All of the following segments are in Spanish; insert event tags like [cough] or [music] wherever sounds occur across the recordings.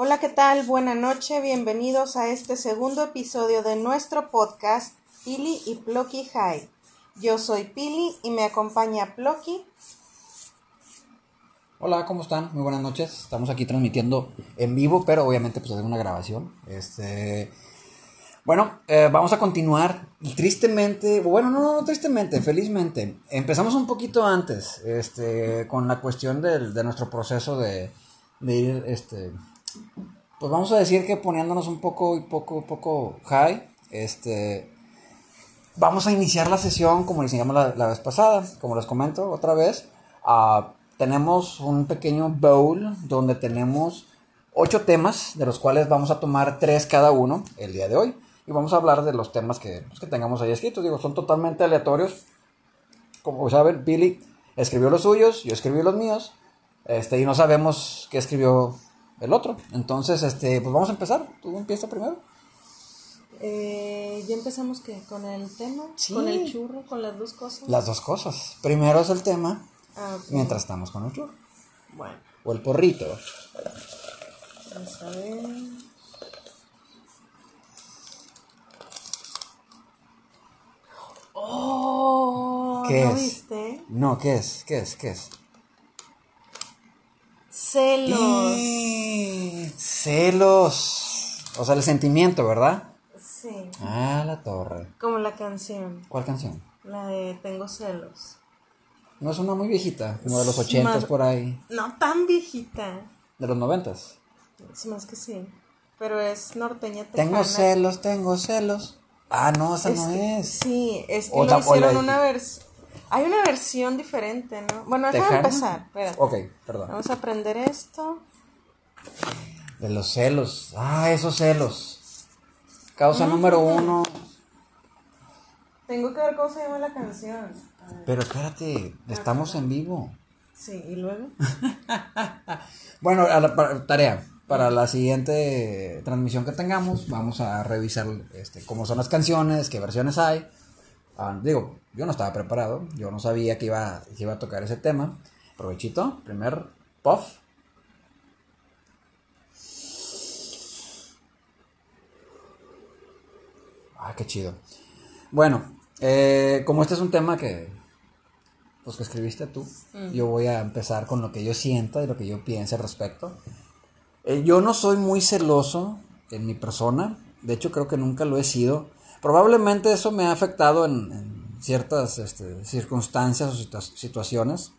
Hola, ¿qué tal? Buena noche, bienvenidos a este segundo episodio de nuestro podcast Pili y Plocky High. Yo soy Pili y me acompaña Plocky. Hola, ¿cómo están? Muy buenas noches. Estamos aquí transmitiendo en vivo, pero obviamente pues es una grabación. Este, bueno, eh, vamos a continuar. Tristemente, bueno, no, no, tristemente, felizmente. Empezamos un poquito antes, este, con la cuestión del, de nuestro proceso de, de ir, este, pues vamos a decir que poniéndonos un poco y poco, poco high, este, vamos a iniciar la sesión como le enseñamos la, vez pasada, como les comento otra vez. Ah, tenemos un pequeño bowl donde tenemos ocho temas, de los cuales vamos a tomar tres cada uno el día de hoy. Y vamos a hablar de los temas que, pues, que tengamos ahí escritos. Digo, son totalmente aleatorios. Como saben, Billy escribió los suyos, yo escribí los míos. Este, y no sabemos qué escribió el otro. Entonces, este, pues vamos a empezar. ¿Tú empiezas primero? Eh, ya empezamos que con el tema, con el churro, con las dos cosas. Las dos cosas. Primero es el tema, ah, mientras estamos con el churro. Bueno. O el porrito. Vamos a ver. Oh, ¿Qué ¿no es? viste? No, ¿qué es? ¿Qué es? ¿Qué es? Celos. celos. O sea, el sentimiento, ¿verdad? Sí. Ah, la torre. Como la canción. ¿Cuál canción? La de Tengo celos. No es una muy viejita, como de los ochentas por ahí. No tan viejita. De los noventas. Sí, más que sí. Pero es norteña tejana. Tengo celos, tengo celos. Ah, no, esa no es. Sí, es que lo hicieron una versión. Hay una versión diferente, ¿no? Bueno, déjame empezar. Espérate. Ok, perdón. Vamos a aprender esto. De los celos. Ah, esos celos. Causa número uno. Tengo que ver cómo se llama la canción. Pero espérate, estamos en vivo. Sí, ¿y luego? [laughs] bueno, a la, tarea. Para la siguiente transmisión que tengamos, vamos a revisar este, cómo son las canciones, qué versiones hay Ah, digo, yo no estaba preparado, yo no sabía que iba, iba a tocar ese tema. Provechito, primer puff. Ah, qué chido. Bueno, eh, como este es un tema que, pues que escribiste tú, mm. yo voy a empezar con lo que yo sienta y lo que yo piense al respecto. Eh, yo no soy muy celoso en mi persona, de hecho creo que nunca lo he sido. Probablemente eso me ha afectado en, ciertas este, circunstancias o situaciones.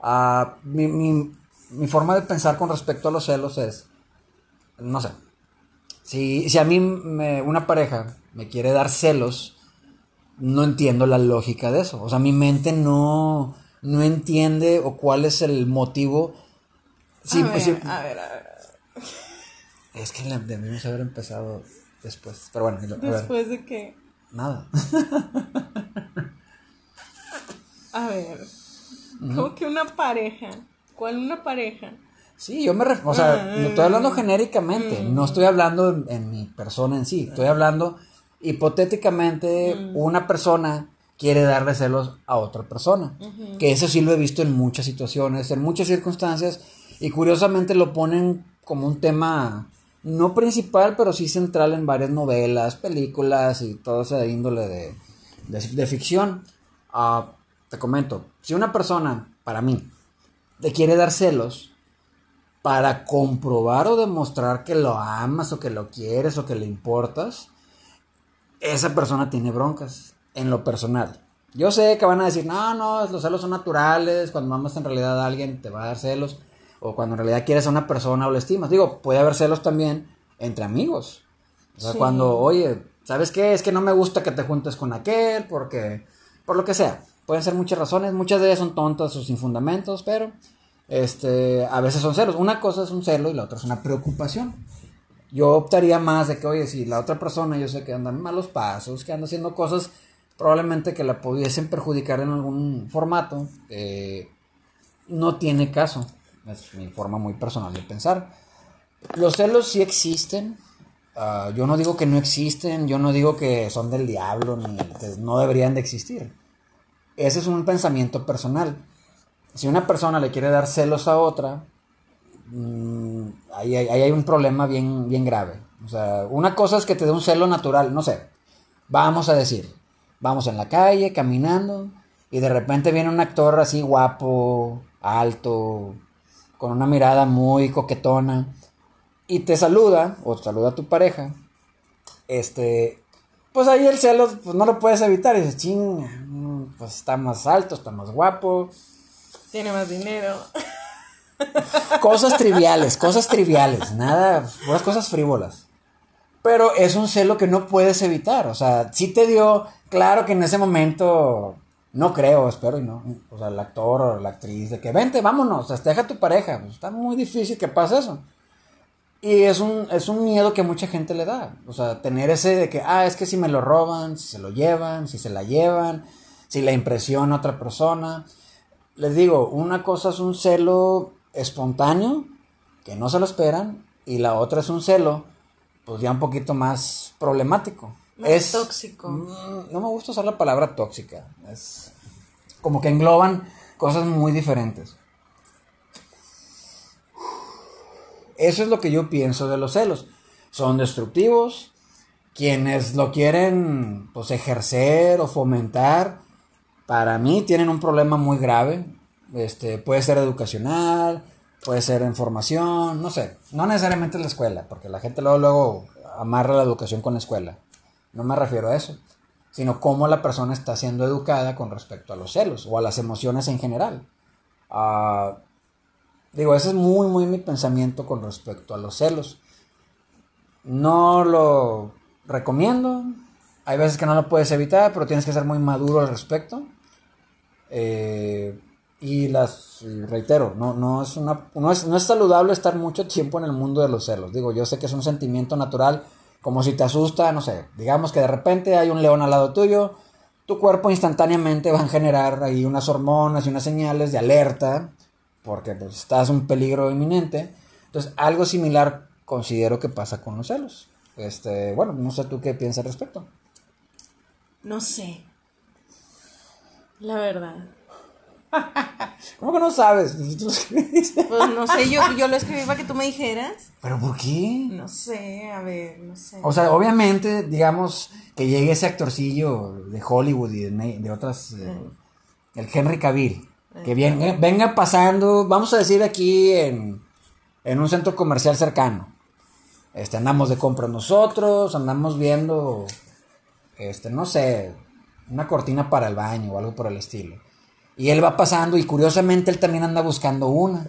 Ah, mi, forma de pensar con respecto a los celos es, no sé, si, si a mí una pareja me quiere dar celos, no entiendo la lógica de eso. O sea, mi mente no, no entiende o cuál es el motivo. a, ver, a ver, a ver. Es que debimos haber empezado después. Pero bueno, ¿Después de qué? Nada. [laughs] A ver. ¿Cómo que una pareja? ¿Cuál una pareja? Sí, yo me refiero, o sea, no estoy hablando genéricamente, no estoy hablando en, mi persona en sí, estoy hablando hipotéticamente una persona quiere darle celos a otra persona, que eso sí lo he visto en muchas situaciones, en muchas circunstancias, y curiosamente lo ponen como un tema no principal, pero sí central en varias novelas, películas y todo ese índole de, de, ficción. Ah, te comento, si una persona, para mí, te quiere dar celos para comprobar o demostrar que lo amas o que lo quieres o que le importas, esa persona tiene broncas en lo personal. Yo sé que van a decir, no, no, los celos son naturales, cuando amas en realidad a alguien te va a dar celos o cuando en realidad quieres a una persona o la estimas. Digo, puede haber celos también entre amigos. O sea, cuando, oye, ¿sabes qué? Es que no me gusta que te juntes con aquel porque, por lo que sea. Pueden ser muchas razones, muchas de ellas son tontas o sin fundamentos, pero este, a veces son celos. Una cosa es un celo y la otra es una preocupación. Yo optaría más de que, oye, si la otra persona yo sé que anda en malos pasos, que anda haciendo cosas probablemente que la pudiesen perjudicar en algún formato, eh, no tiene caso. Es mi forma muy personal de pensar. Los celos sí existen. Ah, yo no digo que no existen, yo no digo que son del diablo, ni no deberían de existir. Ese es un pensamiento personal. Si una persona le quiere dar celos a otra, mm, ahí, ahí hay un problema bien, bien grave. O sea, una cosa es que te dé un celo natural, no sé, vamos a decir, vamos en la calle, caminando, y de repente viene un actor así guapo, alto, con una mirada muy coquetona, y te saluda, o saluda a tu pareja, este, pues ahí el celo, pues no lo puedes evitar, y dices, ching, pues está más alto, está más guapo, Tiene más dinero. Cosas triviales, [laughs] cosas triviales, nada, puras cosas frívolas. Pero es un celo que no puedes evitar, o sea, sí te dio, claro que en ese momento, no creo, espero y no, o sea, el actor o la actriz, de que vente, vámonos, festeja a tu pareja, pues está muy difícil que pase eso. Y es un, es un miedo que a mucha gente le da, o sea, tener ese de que, ah, es que si me lo roban, si se lo llevan, si se la llevan, si la impresiona otra persona. Les digo, una cosa es un celo espontáneo, que no se lo esperan, y la otra es un celo, pues ya un poquito más problemático. Más es tóxico. Mm, No me gusta usar la palabra tóxica, es como que engloban cosas muy diferentes. Eso es lo que yo pienso de los celos. Son destructivos. Quienes lo quieren pues ejercer o fomentar, para mí tienen un problema muy grave. Este, puede ser educacional, puede ser en formación, no sé. No necesariamente en la escuela, porque la gente luego, luego amarra la educación con la escuela. No me refiero a eso, sino cómo la persona está siendo educada con respecto a los celos o a las emociones en general. Ah, digo, ese es muy, muy mi pensamiento con respecto a los celos. No lo recomiendo. Hay veces que no lo puedes evitar, pero tienes que ser muy maduro al respecto. Eh, y las reitero, no, no, es una, no, es, no es saludable estar mucho tiempo en el mundo de los celos. Digo, yo sé que es un sentimiento natural, como si te asusta, no sé, digamos que de repente hay un león al lado tuyo, tu cuerpo instantáneamente va a generar ahí unas hormonas y unas señales de alerta, porque pues, estás en un peligro inminente. Entonces, algo similar considero que pasa con los celos. Este, bueno, no sé tú qué piensas al respecto. No sé. La verdad. [laughs] ¿Cómo que no sabes? Pues no sé, yo, yo lo escribí para que tú me dijeras. ¿Pero por qué? No sé, a ver, no sé. O sea, obviamente, digamos, que llegue ese actorcillo de Hollywood y de, otras, eh, el Henry Cavill, que venga, venga pasando, vamos a decir aquí en, en un centro comercial cercano. Este, andamos de compras nosotros, andamos viendo, este, no sé, una cortina para el baño o algo por el estilo. Y él va pasando y curiosamente él también anda buscando una.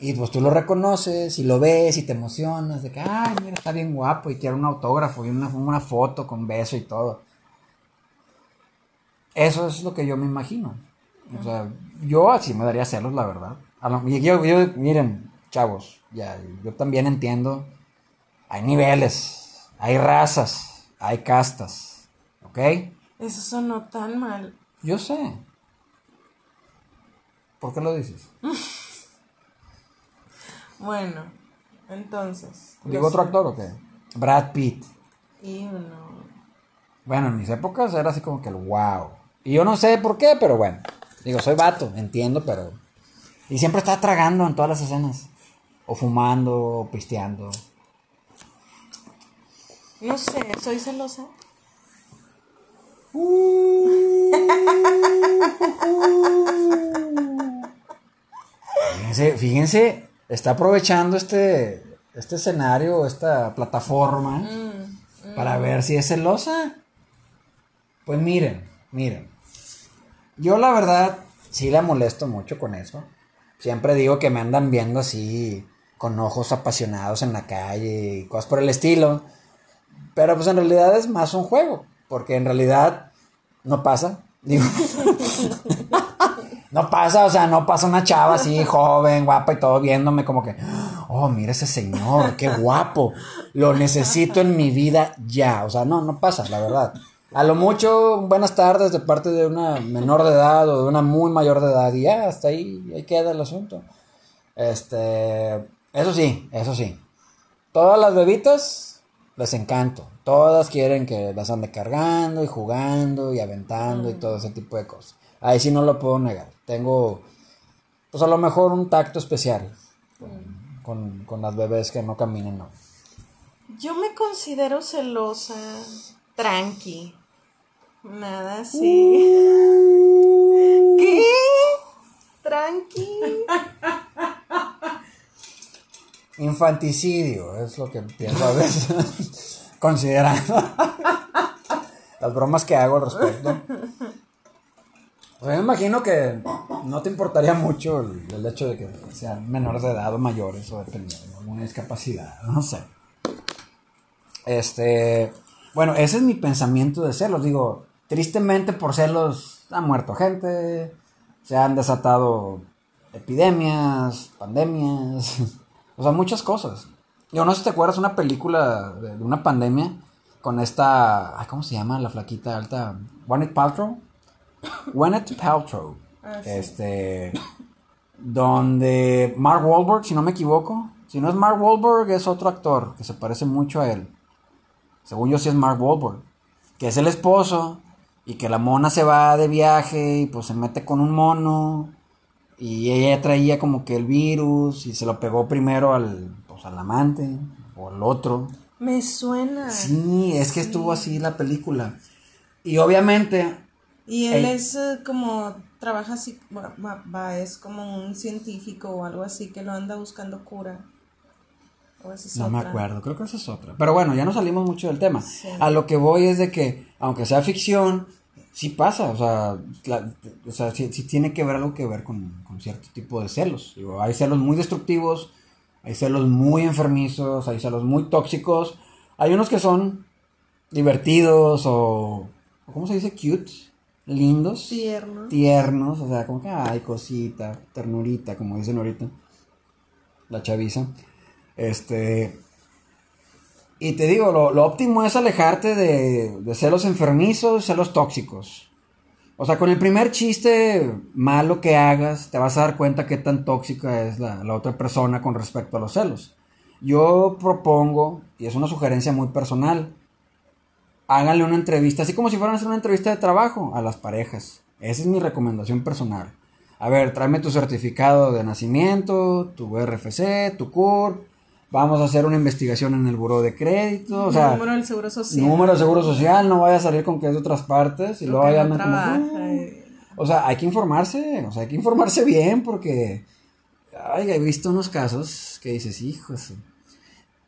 Y pues tú lo reconoces y lo ves y te emocionas de que, ay, mira, está bien guapo y quiero un autógrafo y una, una foto con beso y todo. Eso es lo que yo me imagino. O sea, yo así me daría celos, la verdad. Yo, yo- miren, chavos, ya, yo también entiendo. Hay niveles, hay razas, hay castas, ¿ok? Eso sonó tan mal. Yo sé. ¿Por qué lo dices? [laughs] Bueno, entonces. ¿Digo otro actor o qué? Brad Pitt. Y uno. Bueno, en mis épocas era así como que el wow. Y yo no sé por qué, pero bueno. Digo, soy vato, entiendo, pero. Y siempre estaba tragando en todas las escenas. O fumando, o pisteando. No sé, soy celosa. Fíjense, fíjense, está aprovechando este, este escenario, esta plataforma, para ver si es celosa. Pues miren, miren. Yo la verdad sí la molesto mucho con eso. Siempre digo que me andan viendo así, con ojos apasionados en la calle y cosas por el estilo. Pero pues en realidad es más un juego, porque en realidad no pasa. Digo, [laughs] no pasa, o sea, no pasa una chava así [laughs] joven, guapa y todo viéndome como que, oh, mira ese señor, qué guapo, lo necesito en mi vida ya. O sea, no, no pasa, la verdad. A lo mucho, buenas tardes de parte de una menor de edad o de una muy mayor de edad y ya, hasta ahí, ahí queda el asunto. Este, eso sí, eso sí. Todas las bebitas les encanto. Todas quieren que las ande cargando y jugando y aventando y todo ese tipo de cosas. Ahí sí no lo puedo negar. Tengo, pues a lo mejor un tacto especial con, con, con las bebés que no caminen, no. Yo me considero celosa, tranqui. Nada así. Uh. ¿Qué? Tranqui. Infanticidio es lo que pienso a veces, [laughs] considerando [laughs] las bromas que hago al respecto. O sea, me imagino que no te importaría mucho el, hecho de que sean menores de edad o mayores o dependiendo de alguna discapacidad, no sé. Este, bueno, ese es mi pensamiento de celos. Digo, tristemente por celos ha muerto gente, se han desatado epidemias, pandemias, [laughs] o sea, muchas cosas. Yo no sé si te acuerdas una película de, una pandemia con esta, ay, ¿cómo se llama? La flaquita alta, Gwyneth Paltrow. Gwyneth Paltrow. Ah, sí. Este, donde Mark Wahlberg, si no me equivoco, si no es Mark Wahlberg es otro actor que se parece mucho a él. Según yo sí es Mark Wahlberg, que es el esposo y que la mona se va de viaje y pues se mete con un mono y ella traía como que el virus y se lo pegó primero al pues al amante o al otro. Me suena. Sí, es que estuvo así la película. Y obviamente Y él es eh, como, trabaja así, va, es como un científico o algo así que lo anda buscando cura. O esa es No me acuerdo, creo que esa es otra. Pero bueno, ya no salimos mucho del tema. Sí. A lo que voy es de que, aunque sea ficción, sí pasa, o sea, la- o sea sí, sí tiene que ver algo que ver con, con cierto tipo de celos. Digo, hay celos muy destructivos, hay celos muy enfermizos, hay celos muy tóxicos, hay unos que son divertidos o ¿cómo se dice? Cute, lindos, Tierno. tiernos, o sea, como que, ay, cosita, ternurita, como dicen ahorita, la chaviza. Este. Y te digo, lo, lo óptimo es alejarte de, de celos enfermizos, celos tóxicos. O sea, con el primer chiste malo que hagas, te vas a dar cuenta qué tan tóxica es la, la otra persona con respecto a los celos. Yo propongo, y es una sugerencia muy personal, háganle una entrevista, así como si fueran a hacer una entrevista de trabajo a las parejas. Esa es mi recomendación personal. A ver, tráeme tu certificado de nacimiento, tu RFC, tu CUR. Vamos a hacer una investigación en el buró de crédito. O sea, número del seguro social. número de seguro social, no vaya a salir con que es de otras partes y luego Porque ya no. O sea, hay que informarse, o sea, hay que informarse bien porque, ay, he visto unos casos que dices, hijos.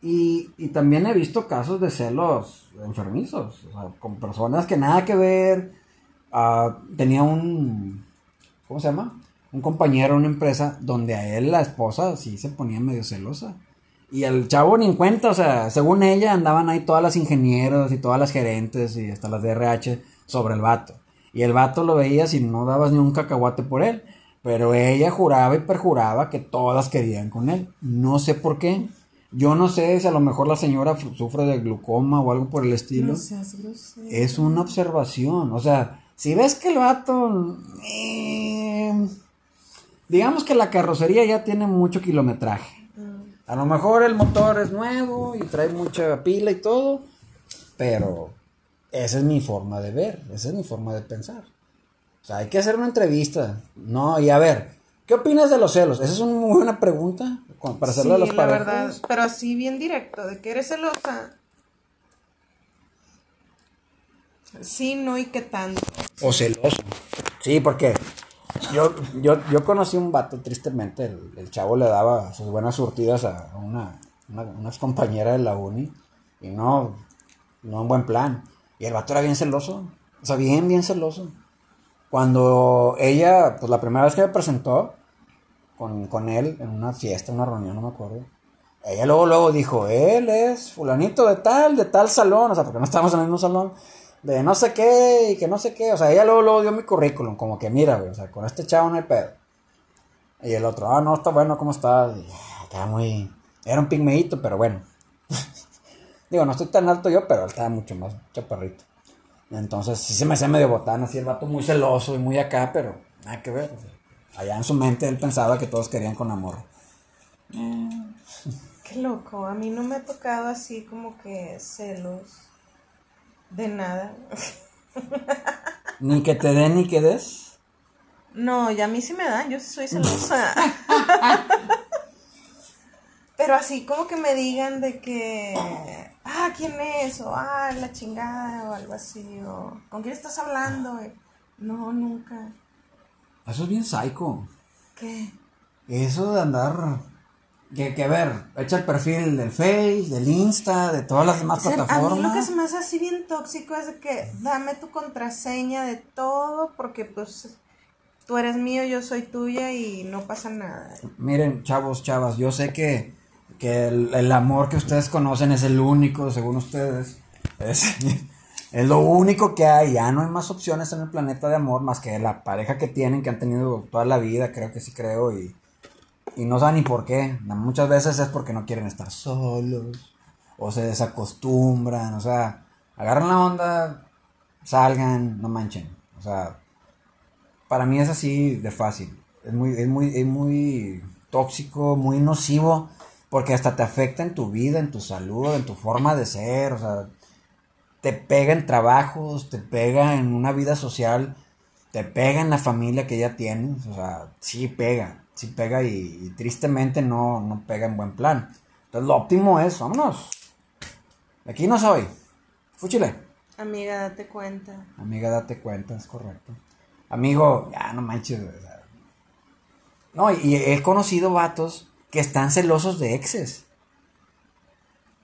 Y, y también he visto casos de celos enfermizos, con personas que nada que ver. Ah, tenía un, ¿cómo se llama? Un compañero en una empresa donde a él la esposa sí se ponía medio celosa. Y el chavo ni en cuenta, o sea, según ella andaban ahí todas las ingenieros y todas las gerentes y hasta las de RH sobre el vato. Y el vato lo veía si no dabas ni un cacahuate por él. Pero ella juraba y perjuraba que todas querían con él. No sé por qué. Yo no sé si a lo mejor la señora sufre de glucoma o algo por el estilo. No seas grosero. Es una observación. O sea, si ves que el vato. eh, digamos que la carrocería ya tiene mucho kilometraje. Mm. A lo mejor el motor es nuevo y trae mucha pila y todo. Pero esa es mi forma de ver. Esa es mi forma de pensar. O sea, hay que hacer una entrevista. No, y a ver, ¿qué opinas de los celos? Esa es una muy buena pregunta para hacerle a Sí, los la parejas. verdad, pero así bien directo, de que eres celosa. Sí, no y qué tanto. O celoso. Sí, porque yo, yo, yo conocí un vato, tristemente, el, el chavo le daba sus buenas surtidas a una, una, una compañera de la uni y no, no en buen plan. Y el vato era bien celoso, o sea, bien, bien celoso. Cuando ella, pues la primera vez que me presentó con, con él en una fiesta, una reunión, no me acuerdo. Ella luego, luego dijo, él es fulanito de tal, de tal salón, o sea, porque no estábamos en el mismo salón, de no sé qué y que no sé qué, o sea, ella luego, luego dio mi currículum, como que mira, güey, o sea, con este chavo no hay pedo. Y el otro, ah, no, está bueno, ¿cómo estás? Ah, estaba muy, era un pigmeíto, pero bueno. [laughs] Digo, no estoy tan alto yo, pero él estaba mucho más chaparrito. Entonces, sí se me hacía medio botán, así el vato muy celoso y muy acá, pero nada que ver. allá en su mente él pensaba que todos querían con amor. Qué loco, a mí no me ha tocado así como que celos de nada. Ni que te den ni que des. No, y a mí sí me dan, yo sí soy celosa. [laughs] Pero así como que me digan de que, ah, ¿quién es? O, ah, la chingada, o algo así, o, ¿con quién estás hablando? No, nunca. Eso es bien psycho. ¿Qué? Eso de andar. Que, que a ver, echa el perfil del Face, del Insta, de todas las demás O sea, a mí lo que plataformas. se me hace así bien tóxico es de que dame tu contraseña de todo porque pues tú eres mío, yo soy tuya y no pasa nada. Miren, chavos, chavas, yo sé que, que el, amor que ustedes conocen es el único, según ustedes. Es, [laughs] es lo único que hay. Ya no hay más opciones en el planeta de amor más que la pareja que tienen, que han tenido toda la vida, creo que sí creo, y, y no saben ni por qué. Muchas veces es porque no quieren estar solos, o se desacostumbran, o sea, agarran la onda, salgan, no manchen. O sea, para mí es así de fácil. Es muy, es muy, es muy tóxico, muy nocivo, porque hasta te afecta en tu vida, en tu salud, en tu forma de ser, o sea, te pega en trabajos, te pega en una vida social, te pega en la familia que ya tienes, o sea, sí pega, sí pega y, y tristemente no, no pega en buen plan. Entonces lo óptimo es, vámonos. De aquí no soy. Fúchile. Amiga, date cuenta. Amiga, date cuenta, es correcto. Amigo, ya no manches. o sea. No, y he conocido vatos que están celosos de exes.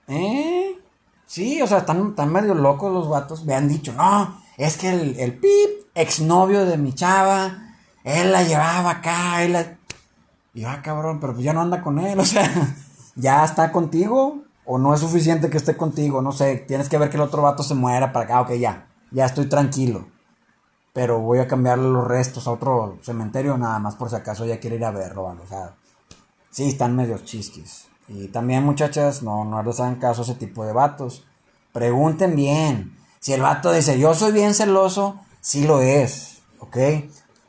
¿Eh? Sí, o sea, están, medio locos los vatos. Me han dicho, no, es que el, el pip, exnovio de mi chava, él la llevaba acá, él la... Y yo, ah, cabrón, pero pues ya no anda con él, o sea, [laughs] ya está contigo, o no es suficiente que esté contigo, no sé, tienes que ver que el otro vato se muera para acá, ok, ya, ya estoy tranquilo. Pero voy a cambiarle los restos a otro cementerio nada más por si acaso ella quiere ir a verlo, o sea, sí, están medio chisquis. Y también, muchachas, no, no les hagan caso a ese tipo de vatos. Pregunten bien. Si el vato dice, yo soy bien celoso, sí lo es, ¿ok?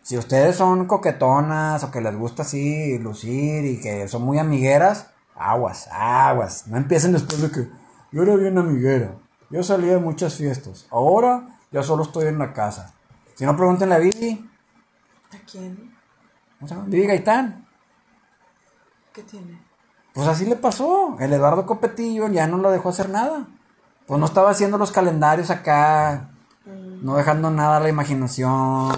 Si ustedes son coquetonas o que les gusta así lucir y que son muy amigueras, aguas, aguas. No empiecen después de que yo era bien amiguera. Yo salía de muchas fiestas. Ahora ya solo estoy en la casa. Si no, pregúntenle a Vivi. ¿A quién? ¿Cómo se llama? Vivi Gaitán. ¿Qué tiene? Pues así le pasó. El Eduardo Copetillo ya no lo dejó hacer nada. Pues no estaba haciendo los calendarios acá. No dejando nada a la imaginación.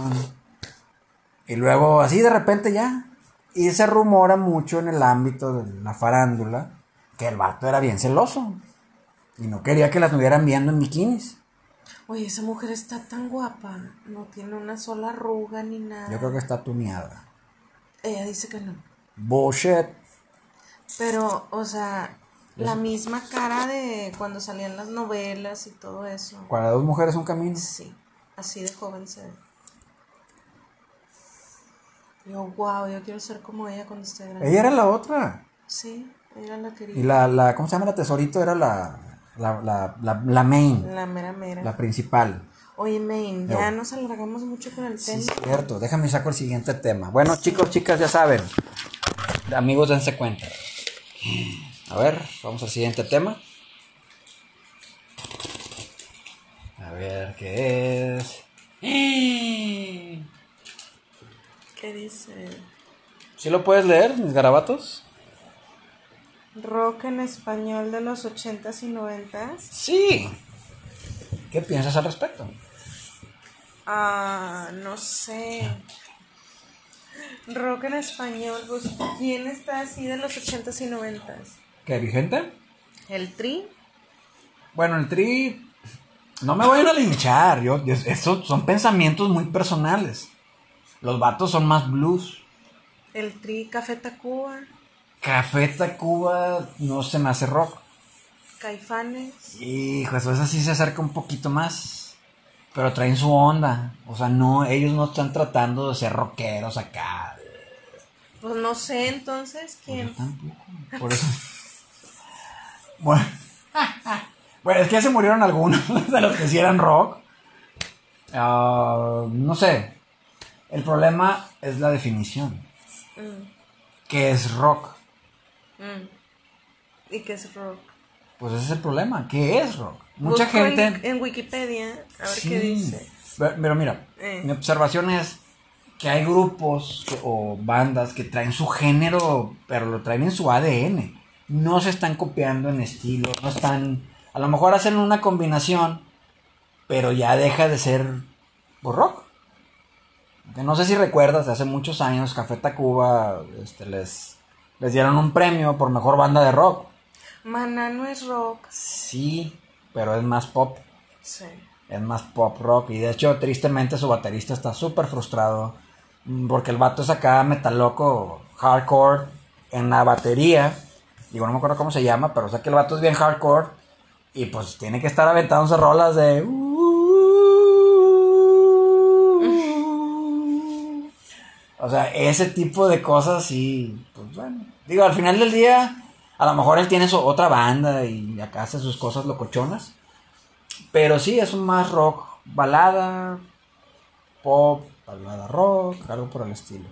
Y luego, así de repente ya. Y se rumora mucho en el ámbito de la farándula que el vato era bien celoso. Y no quería que la estuvieran viendo en bikinis. Oye, esa mujer está tan guapa. No tiene una sola arruga ni nada. Yo creo que está tuneada. Ella dice que no. Bullshit. Pero, o sea, la misma cara de cuando salían las novelas y todo eso. Para dos mujeres un camino. Sí, así de joven se ve. Yo, wow, yo quiero ser como ella cuando esté grande. Ella era la otra. Sí, ella la quería. Y la, la ¿cómo se llama la tesorito? Era la, la, la, la, la main, La mera mera. la principal. Oye, Main, ya nos alargamos mucho con el Sí, tema. cierto. Déjame saco el siguiente tema. Bueno, chicos, chicas, ya saben. Amigos, dense cuenta. A ver, vamos al siguiente tema. A ver, ¿qué es? [gasps] ¿Qué dice? ¿Sí lo puedes leer, mis garabatos? Rock en español de los 80s y 90s. Sí. ¿Qué piensas al respecto? Ah, no sé. Rock en español, pues, ¿quién está así de los 80s y 90s? ¿Qué, vigente? ¿El Tri? Bueno, el tri. No me vayan a linchar. Yo, estos son pensamientos muy personales. Los vatos son más blues. ¿El Tri Café Tacuba? Café Tacuba no se me hace rock. ¿Caifanes? Hijo, eso sí se acerca un poquito más. Pero traen su onda. O sea, no, ellos no están tratando de ser rockeros acá. Pues no sé entonces quién. Yo tampoco. Por eso. Bueno. Bueno, es que ya se murieron algunos [laughs] de los que sí eran rock. Ah, no sé. El problema es la definición. Mm, ¿Qué es rock? mm. ¿Y qué es rock? Pues ese es el problema. ¿Qué es rock? Mucha Busco gente. En, Wikipedia, a ver Sí. qué dice. Pero mira, Eh. mi observación es que hay grupos o bandas que traen su género, pero lo traen en su ADN. no se están copiando en estilo, no están, a lo mejor hacen una combinación, pero ya deja de ser pues, rock. Que no sé si recuerdas, hace muchos años Café Tacuba este, les, les dieron un premio por mejor banda de rock. Maná no es rock. Sí, pero es más pop. Sí. Es más pop rock. Y de hecho, tristemente, su baterista está súper frustrado. mm, Porque el vato es acá metaloco, hardcore, en la batería. Digo, no me acuerdo cómo se llama, pero sé que el vato es bien hardcore. Y pues tiene que estar aventándose rolas de. O sea, ese tipo de cosas sí, pues bueno. Digo, al final del día, a lo mejor él tiene su otra banda y acá hace sus cosas locochonas. Pero sí, es un más rock, balada, pop, balada rock, algo por el estilo.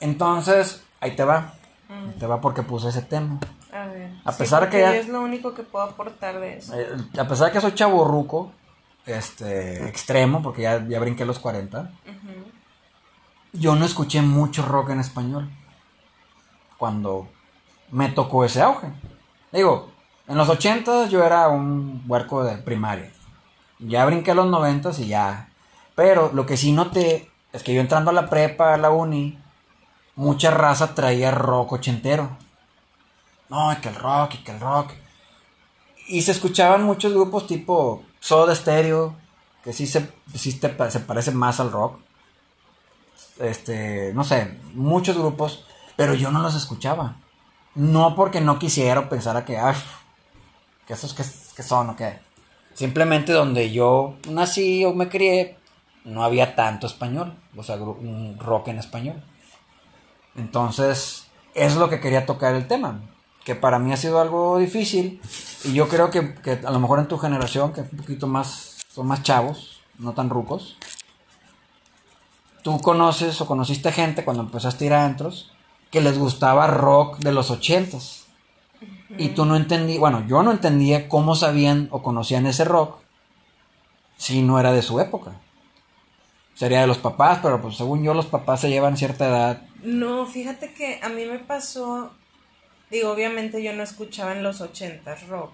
Entonces, ahí te va. Ahí te va porque puse ese tema. A ver. A pesar que ya- Es lo único que puedo aportar de eso. Eh, a pesar de que soy chaborruco, este, extremo, porque ya, ya brinqué los 40, Ujú. yo no escuché mucho rock en español cuando me tocó ese auge. Digo, en los 80 yo era un huerco de primaria. Ya brinqué los 90 y ya. Pero lo que sí noté es que yo entrando a la prepa, a la uni, mucha raza traía rock ochentero. No, que el rock, y que el rock. Y se escuchaban muchos grupos tipo Soda Stereo, que sí se, sí te se parece más al rock. Este, no sé, muchos grupos, pero yo no los escuchaba. No porque no quisiera o pensara que, ay, que esos que, son o qué. Simplemente donde yo nací o me crié, no había tanto español, o sea, un rock en español. Entonces, es lo que quería tocar el tema, que para mí ha sido algo difícil y yo creo que, que a lo mejor en tu generación, que es un poquito más, son más chavos, no tan rucos, tú conoces o conociste gente cuando empezaste a ir a que les gustaba rock de los ochentas. Y tú no entendí, bueno, yo no entendía cómo sabían o conocían ese rock si no era de su época. Sería de los papás, pero pues según yo los papás se llevan cierta edad. No, fíjate que a mí me pasó, digo, obviamente yo no escuchaba en los ochentas rock,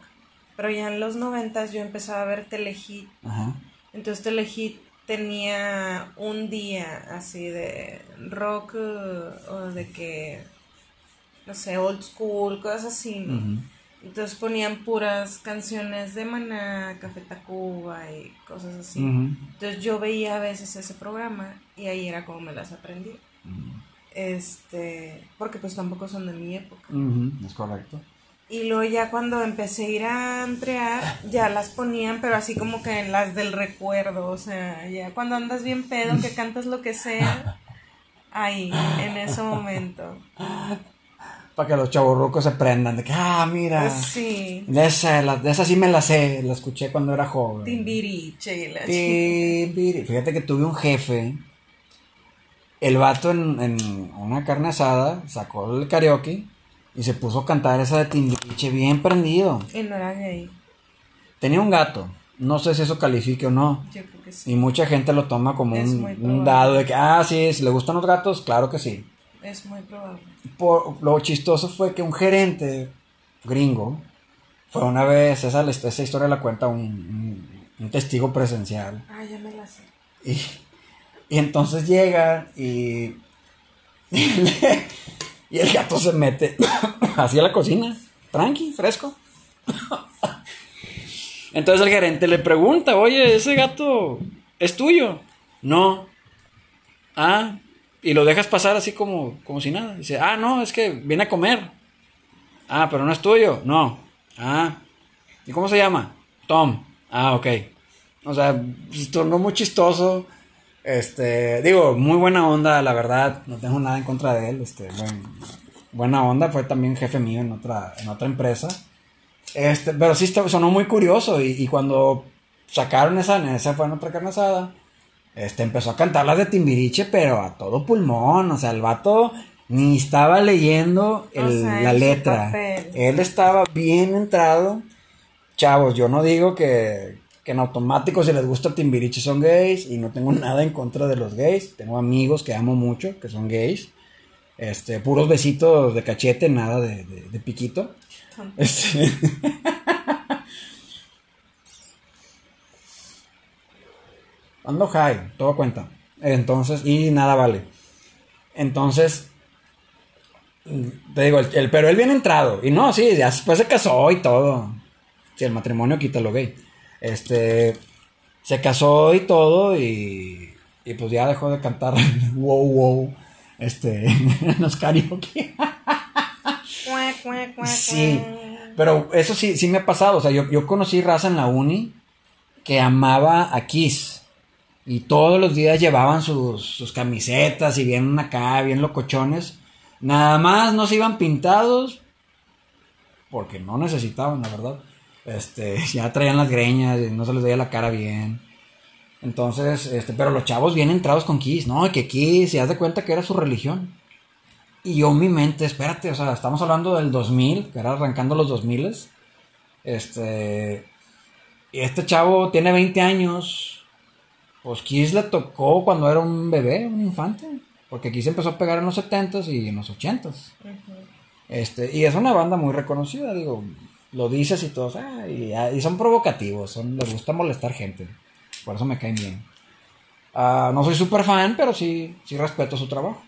pero ya en los noventas yo empezaba a ver Telehit, Ajá. entonces Telehit tenía un día así de rock eh, o de que, no sé, old school, cosas así. Entonces ponían puras canciones de Maná, Café Tacuba y cosas así. Entonces yo veía a veces ese programa y ahí era como me las aprendí. Este, porque pues tampoco son de mi época. Es correcto. Y luego ya cuando empecé a ir a entrear, ya las ponían, pero así como que en las del recuerdo, o sea, ya cuando andas bien pedo, que cantas lo que sea, ahí, en ese momento. Para que los chavorrucos se prendan de que, ah, mira. Sí, De esa, la- de esa sí me la sé, la escuché cuando era joven. Timbiriche y la Timbiri. Fíjate que tuve un jefe. El vato en, en una carne asada sacó el karaoke y se puso a cantar esa de Timbiriche bien prendido. Y no era gay, Tenía un gato. No sé si eso califique o no. yo creo que sí. Y mucha gente lo toma como un, dado de que, ah, sí, si le gustan los gatos, claro que sí. Es muy probable. Por, lo chistoso fue que un gerente gringo fue una vez, esa, esa historia la cuenta un, un- un testigo presencial. Ah, ya me la sé. Y, y entonces llega y, [laughs] y el gato se mete [coughs] hacia la cocina, tranqui, fresco. [laughs] Entonces el gerente le pregunta, oye, ese gato es tuyo. No. Ah, y lo dejas pasar así como, como si nada. Dice, ah, no, es que viene a comer. Ah, pero no es tuyo. No. Ah. ¿Y cómo se llama? Tom. Ah, ok. O sea, pues, tornó muy chistoso. Este, digo, muy buena onda, la verdad. No tengo nada en contra de él. Este, buen- buena onda. Fue también jefe mío en otra, en otra empresa. Este, pero sí sonó muy curioso. Y, y cuando sacaron esa, esa fue en otra carne asada, Este, empezó a cantar las de Timbiriche, pero a todo pulmón. O sea, el vato ni estaba leyendo el- O sea, la letra. Él estaba bien entrado. Chavos, yo no digo que, que en automático si les gusta Timbiriche son gays y no tengo [laughs] nada en contra de los gays. Tengo amigos que amo mucho que son gays. Este, puros besitos de cachete, nada de, de, de piquito. [laughs] Este. [laughs] Ando high, todo cuenta. Entonces, y nada vale. Entonces, te digo, el, pero él bien entrado. Y no, sí, ya después se casó y todo. Sí, el matrimonio quita lo gay. Este, se casó y todo y, y pues ya dejó de cantar [laughs] wow, wow, este, [laughs] en los karaoke. sí, pero eso sí, sí me ha pasado. O sea, yo, yo conocí raza en la uni que amaba a Kiss. Y todos los días llevaban sus, sus camisetas y bien acá, bien locochones. Nada más no se iban pintados porque no necesitaban, la verdad. Este, [laughs] ya traían las greñas, y no se les veía la cara bien. Entonces, este, pero los chavos bien entrados con Kiss, no, que Kiss, se haz de cuenta que era su religión. Y yo mi mente, espérate, o sea, estamos hablando del 2000, que era arrancando los 2000. Este, y este chavo tiene 20 años. Pues Kiss le tocó cuando era un bebé, un infante. Porque Kiss empezó a pegar en los 70s y en los 80s. Este, y es una banda muy reconocida, digo, lo dices y todos, ah, y, son provocativos, son, les gusta molestar gente. Por eso me caen bien. Ah, no soy súper fan, pero sí, sí respeto su trabajo.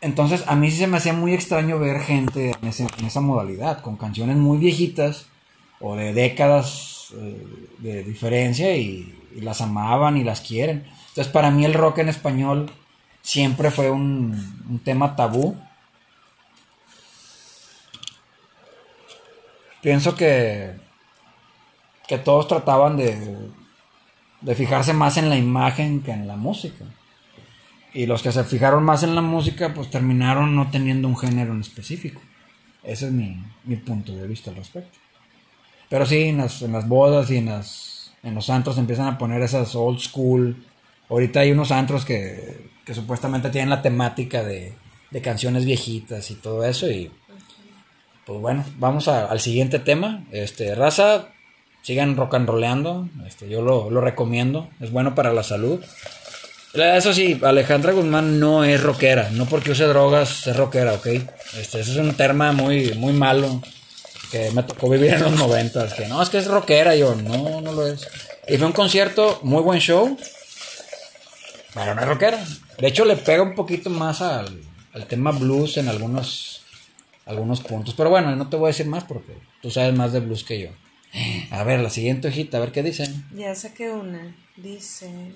Entonces, a mí sí se me hacía muy extraño ver gente en, esa modalidad, con canciones muy viejitas o de décadas eh, de diferencia y, las amaban y las quieren. Entonces, para mí el rock en español siempre fue un, un tema tabú. Pienso que, que todos trataban de, de fijarse más en la imagen que en la música. Y los que se fijaron más en la música, pues terminaron no teniendo un género en específico. Ese es mi, punto de vista al respecto. Pero sí, en las, en las bodas y en, las, en los antros empiezan a poner esas old school. Ahorita hay unos antros que, que supuestamente tienen la temática de, de, canciones viejitas y todo eso. Pues bueno, vamos al siguiente tema. Este, raza, sigan rock and rollando. Este, yo lo, lo recomiendo. Es bueno para la salud. Eso sí, Alejandra Guzmán no es rockera. No porque use drogas es rockera, ¿ok? Este, ese es un tema muy, muy malo que me tocó vivir en los noventas. Que no, es que es rockera. Yo, no, no lo es. Y fue un concierto, muy buen show. Pero no es rockera. De hecho, le pega un poquito más al, al tema blues en algunos, algunos puntos. Pero bueno, no te voy a decir más porque tú sabes más de blues que yo. A ver, la siguiente hojita, a ver qué dicen. Ya saqué una. Dice.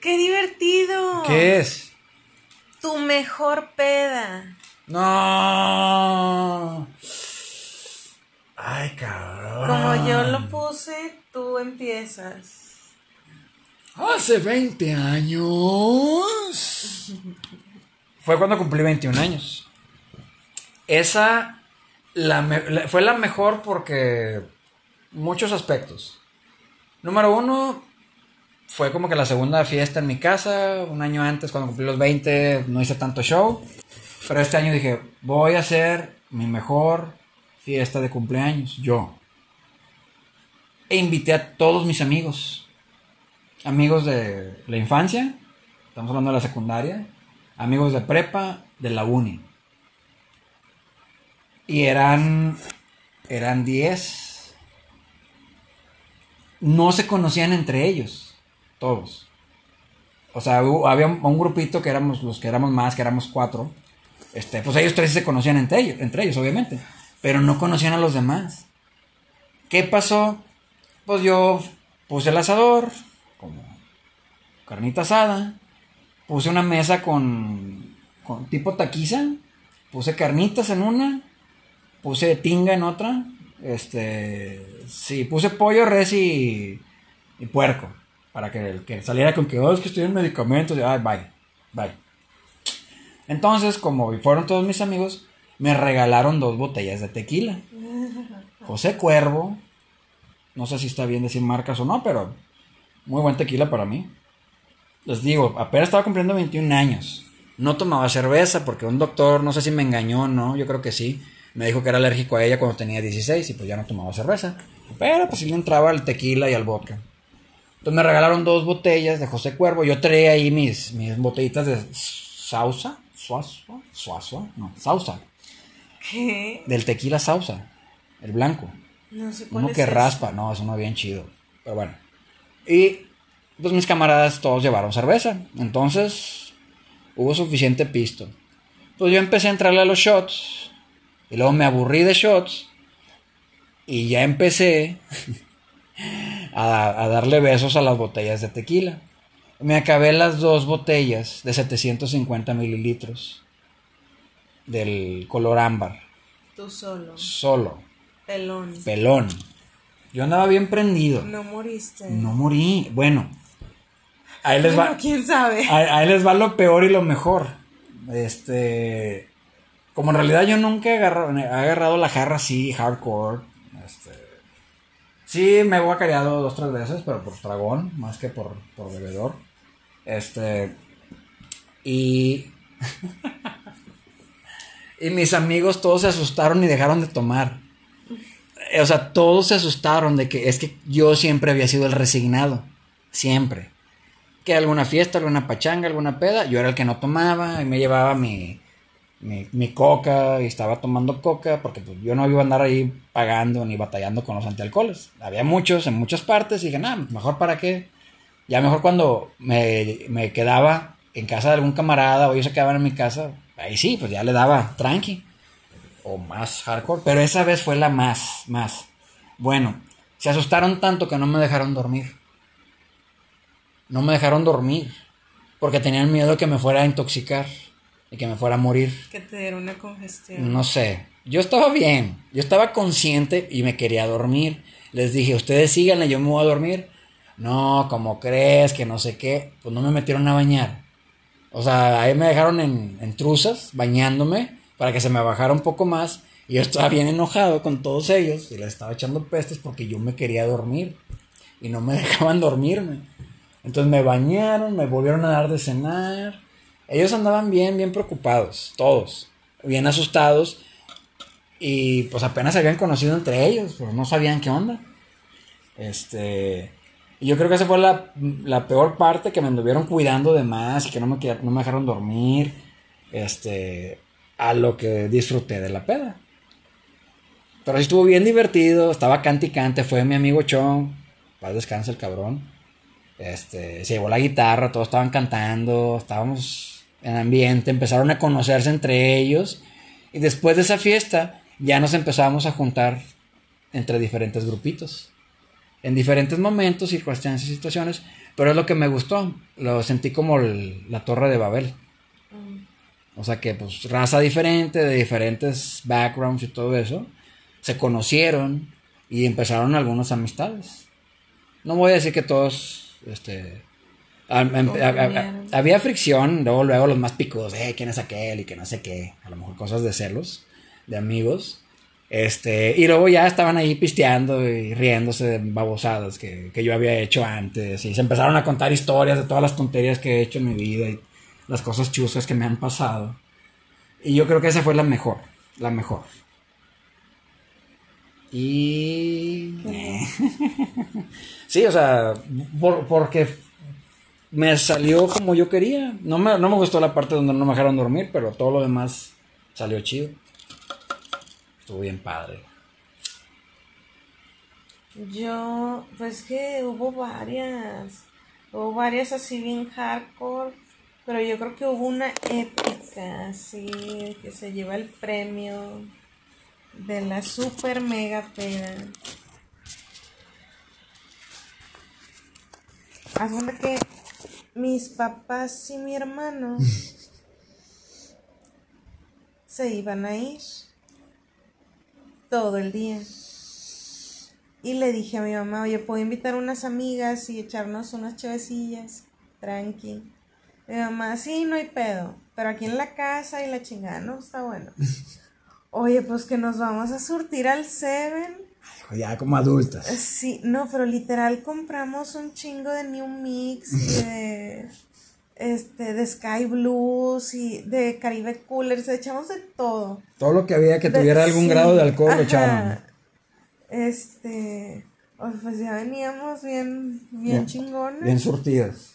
¡Qué divertido! ¿Qué es? Tu mejor peda. No. Ay, cabrón. Como yo lo puse, tú empiezas. Hace 20 años. Fue cuando cumplí 21 años. Esa fue la mejor porque muchos aspectos. Número uno, fue como que la segunda fiesta en mi casa, un año antes, cuando cumplí los 20, no hice tanto show. Pero este año dije, voy a hacer mi mejor fiesta de cumpleaños, yo. E invité a todos mis amigos. Amigos de la infancia, estamos hablando de la secundaria, amigos de prepa, de la uni. Y eran, eran 10 no se conocían entre ellos, todos. O sea, había un, grupito que éramos los que éramos más, que éramos cuatro. Este, pues ellos tres se conocían entre ellos, entre ellos, obviamente. Pero no conocían a los demás. ¿Qué pasó? Pues yo puse el asador, carnita asada. Puse una mesa con, con tipo taquiza. Puse carnitas en una. Puse tinga en otra. Este. Sí, puse pollo, res y. y puerco. Para que el que saliera con que, oh, es que estoy en medicamentos. Y, ay, bye, bye. Entonces, como fueron todos mis amigos, me regalaron dos botellas de tequila. José Cuervo. No sé si está bien decir marcas o no, pero muy buen tequila para mí. Les digo, apenas estaba cumpliendo 21 años. No tomaba cerveza porque un doctor, no sé si me engañó no, yo creo que sí me dijo que era alérgico a ella cuando tenía 16 y pues ya no tomaba cerveza. Pero pues sí le entraba al tequila y al vodka. Entonces me regalaron dos botellas de José Cuervo. Yo traía ahí mis, mis botellitas de Sausa, Suazo, Suazo, no, Sausa. ¿Qué? Del tequila Sausa, el blanco. No sé cuál Uno es que ese. raspa, no, es uno bien chido. Pero bueno. Y pues mis camaradas todos llevaron cerveza. Entonces hubo suficiente pisto. Pues yo empecé a entrarle a los shots. Y luego me aburrí de shots. Y ya empecé [laughs] a, a darle besos a las botellas de tequila. Me acabé las dos botellas de 750 mililitros del color ámbar. Tú solo. Solo. Pelón. Pelón. Yo andaba bien prendido. No moriste. No morí. Bueno. Ahí les Bueno, va. quién sabe. Ahí, ahí les va lo peor y lo mejor. Este. Como en realidad yo nunca he agarrado, he agarrado la jarra así, hardcore. Este. Sí, me he guacareado dos, tres veces, pero por dragón, más que por, por bebedor. Este. Y. [laughs] y mis amigos todos se asustaron y dejaron de tomar. O sea, todos se asustaron de que es que yo siempre había sido el resignado. Siempre. Que alguna fiesta, alguna pachanga, alguna peda, yo era el que no tomaba y me llevaba mi, mi, mi coca y estaba tomando coca porque pues, yo no iba a andar ahí pagando ni batallando con los antialcoholes. Había muchos en muchas partes y dije, nada, mejor para qué. Ya mejor cuando me, me quedaba en casa de algún camarada o ellos se quedaban en mi casa, ahí sí, pues ya le daba tranqui o más hardcore, pero esa vez fue la más, más. Bueno, se asustaron tanto que no me dejaron dormir. No me dejaron dormir porque tenían miedo de que me fuera a intoxicar y que me fuera a morir. Que te diera una congestión. No sé. Yo estaba bien, yo estaba consciente y me quería dormir. Les dije, ustedes síganle, yo me voy a dormir. No, como crees, que no sé qué. Pues no me metieron a bañar. O sea, ahí me dejaron en, en truzas, bañándome, para que se me bajara un poco más. Y yo estaba bien enojado con todos ellos y les estaba echando pestes porque yo me quería dormir. Y no me [laughs] dejaban dormirme. Entonces me bañaron, me volvieron a dar de cenar. Ellos andaban bien, bien preocupados, todos, bien asustados. Y pues apenas se habían conocido entre ellos, pero no sabían qué onda. Este. Yo creo que esa fue la, la peor parte, que me anduvieron cuidando de más que no me, no me dejaron dormir. Este. A lo que disfruté de la peda. Pero sí estuvo bien divertido, estaba cante y cante, fue mi amigo Chong. Paz descansa el cabrón. Este, se llevó la guitarra, todos estaban cantando, estábamos en ambiente, empezaron a conocerse entre ellos. Y después de esa fiesta, ya nos empezamos a juntar entre diferentes grupitos. En diferentes momentos, circunstancias, situaciones. Pero es lo que me gustó. Lo sentí como el- la torre de Babel. O sea que, pues, raza diferente, de diferentes backgrounds y todo eso, se conocieron y empezaron algunas amistades. No voy a decir que todos, este, a- a- a- a- Congeniaron. había fricción, luego, luego los más picos, eh, quién es aquel y que no sé qué, a lo mejor cosas de celos, de amigos. Este, y luego ya estaban ahí pisteando y riéndose de babosadas que, que yo había hecho antes. Y se empezaron a contar historias de todas las tonterías que he hecho en mi vida y las cosas chuscas que me han pasado. Y yo creo que esa fue la mejor, la mejor. Y... [laughs] sí, o sea, por- porque me salió como yo quería. No me, no me gustó la parte donde no me dejaron dormir, pero todo lo demás salió chido. Estuvo bien padre. Yo, pues que hubo varias. Hubo varias así bien hardcore. Pero yo creo que hubo una épica, así, que se lleva el premio de la super mega peda. Haz que mis papás y mi hermano [laughs] se iban a ir todo el día. Y le dije a mi mamá, oye, puedo invitar unas amigas y echarnos unas chavecillas, tranqui. Mi mamá, sí, no hay pedo, pero aquí en la casa y la chingada, no, está bueno. [laughs] Oye, pues que nos vamos a surtir al Seven. Ya como adultas. Sí, no, pero literal compramos un chingo de New Mix y [laughs] de, este, de Sky Blues y de Caribe Coolers, echamos de todo. Todo lo que había que De- tuviera algún sí, grado de alcohol lo ajá. echaban. Este, Pues ya veníamos bien, bien, chingones. Bien surtidas.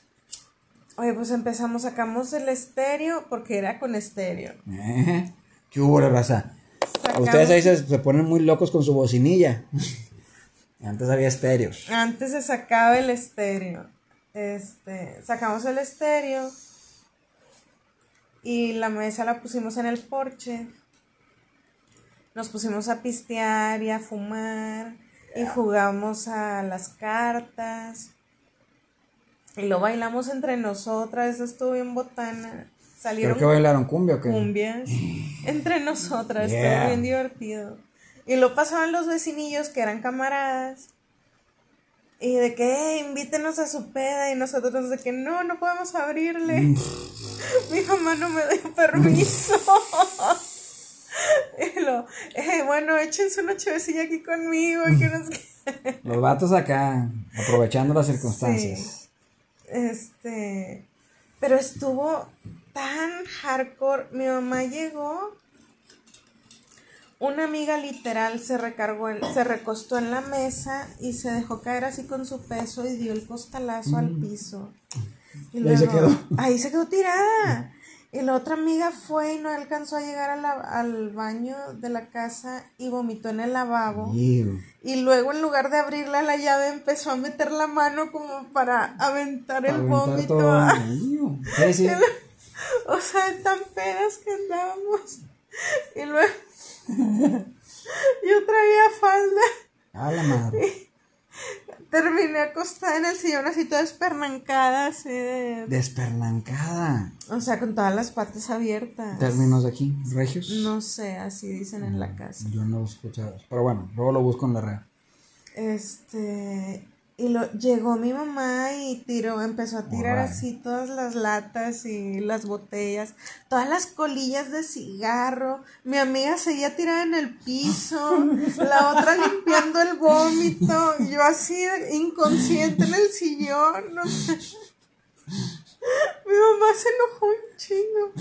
Oye, pues empezamos, sacamos el estéreo, porque era con estéreo. Eh, [laughs] ¿Qué hubo, raza? Ustedes ahí se, se, ponen muy locos con su bocinilla. [laughs] Antes había estéreos. Antes se sacaba el estéreo. Este, sacamos el estéreo y la mesa la pusimos en el porche. Nos pusimos a pistear y a fumar y jugamos a las cartas. Y lo bailamos entre nosotras, eso estuvo bien botana. Salieron ¿Pero qué bailaron? ¿Cumbia o qué? Cumbias. [laughs] entre nosotras, estuvo bien divertido. Y lo pasaban los vecinillos que eran camaradas. Y de que, invítenos a su peda. Y nosotros de que, no, no podemos abrirle. Mm. [laughs] Mi mamá no me dio permiso. [laughs] y lo, eh, bueno, échense una chevecilla aquí conmigo. Los vatos acá, aprovechando las circunstancias. Este, pero estuvo tan hardcore. Mi mamá llegó una amiga literal se recargó, se recostó en la mesa y se dejó caer así con su peso y dio el costalazo al mm. piso. Y ahí se quedó. Ahí se quedó tirada. Y la otra amiga fue y no alcanzó a llegar al baño de la casa y vomitó en el lavabo. Y luego en lugar de abrirle a la llave empezó a meter la mano como para aventar el vómito. [laughs] o sea, tan pedas que andábamos. Y luego [laughs] Yo traía falda. A la madre. Terminé acostada en el sillón así toda despernancada, así de... Despernancada. O sea, con todas las patas abiertas. ¿Términos de aquí? ¿Regios? No sé, así dicen en la casa. Yo no lo he escuchado. Pero bueno, luego lo busco en la red. Este... Y lo, llegó mi mamá y tiró, empezó a tirar así todas las latas y las botellas, todas las colillas de cigarro. Mi amiga seguía tirada en el piso, [laughs] la otra limpiando el vómito, yo así inconsciente en el sillón. No sé. [laughs] Mi mamá se enojó un chingo.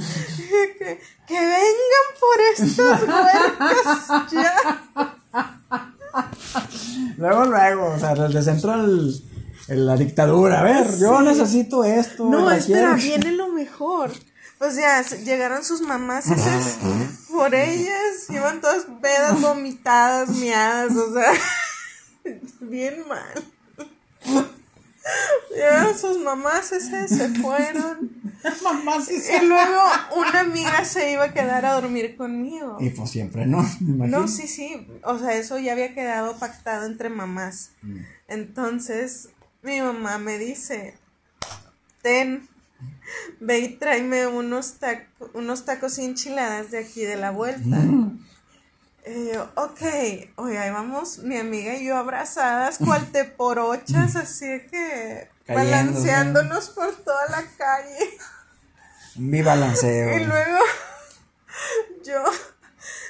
Que, que vengan por estas huertas ya. [laughs] [laughs] luego, luego, o sea, les entró el, la dictadura. A ver, yo necesito esto. No, espera, [laughs] viene lo mejor. Pues ya, llegaron sus mamás por ellas, iban todas pedas, vomitadas, miadas, o sea, [laughs] bien mal. Ya sus mamás ese se fueron. [laughs] y luego una amiga se iba a quedar a dormir conmigo. Y pues siempre no, No, sí, sí. O sea, eso ya había quedado pactado entre mamás. Mm. Entonces, mi mamá me dice, ten, ve y tráeme unos, unos tacos y enchiladas de aquí de la vuelta. Mm. Y yo, ok, oye, ahí vamos mi amiga y yo abrazadas, cual te porochas, [laughs] así que balanceándonos por toda la calle. Mi balanceo. Y luego [laughs] yo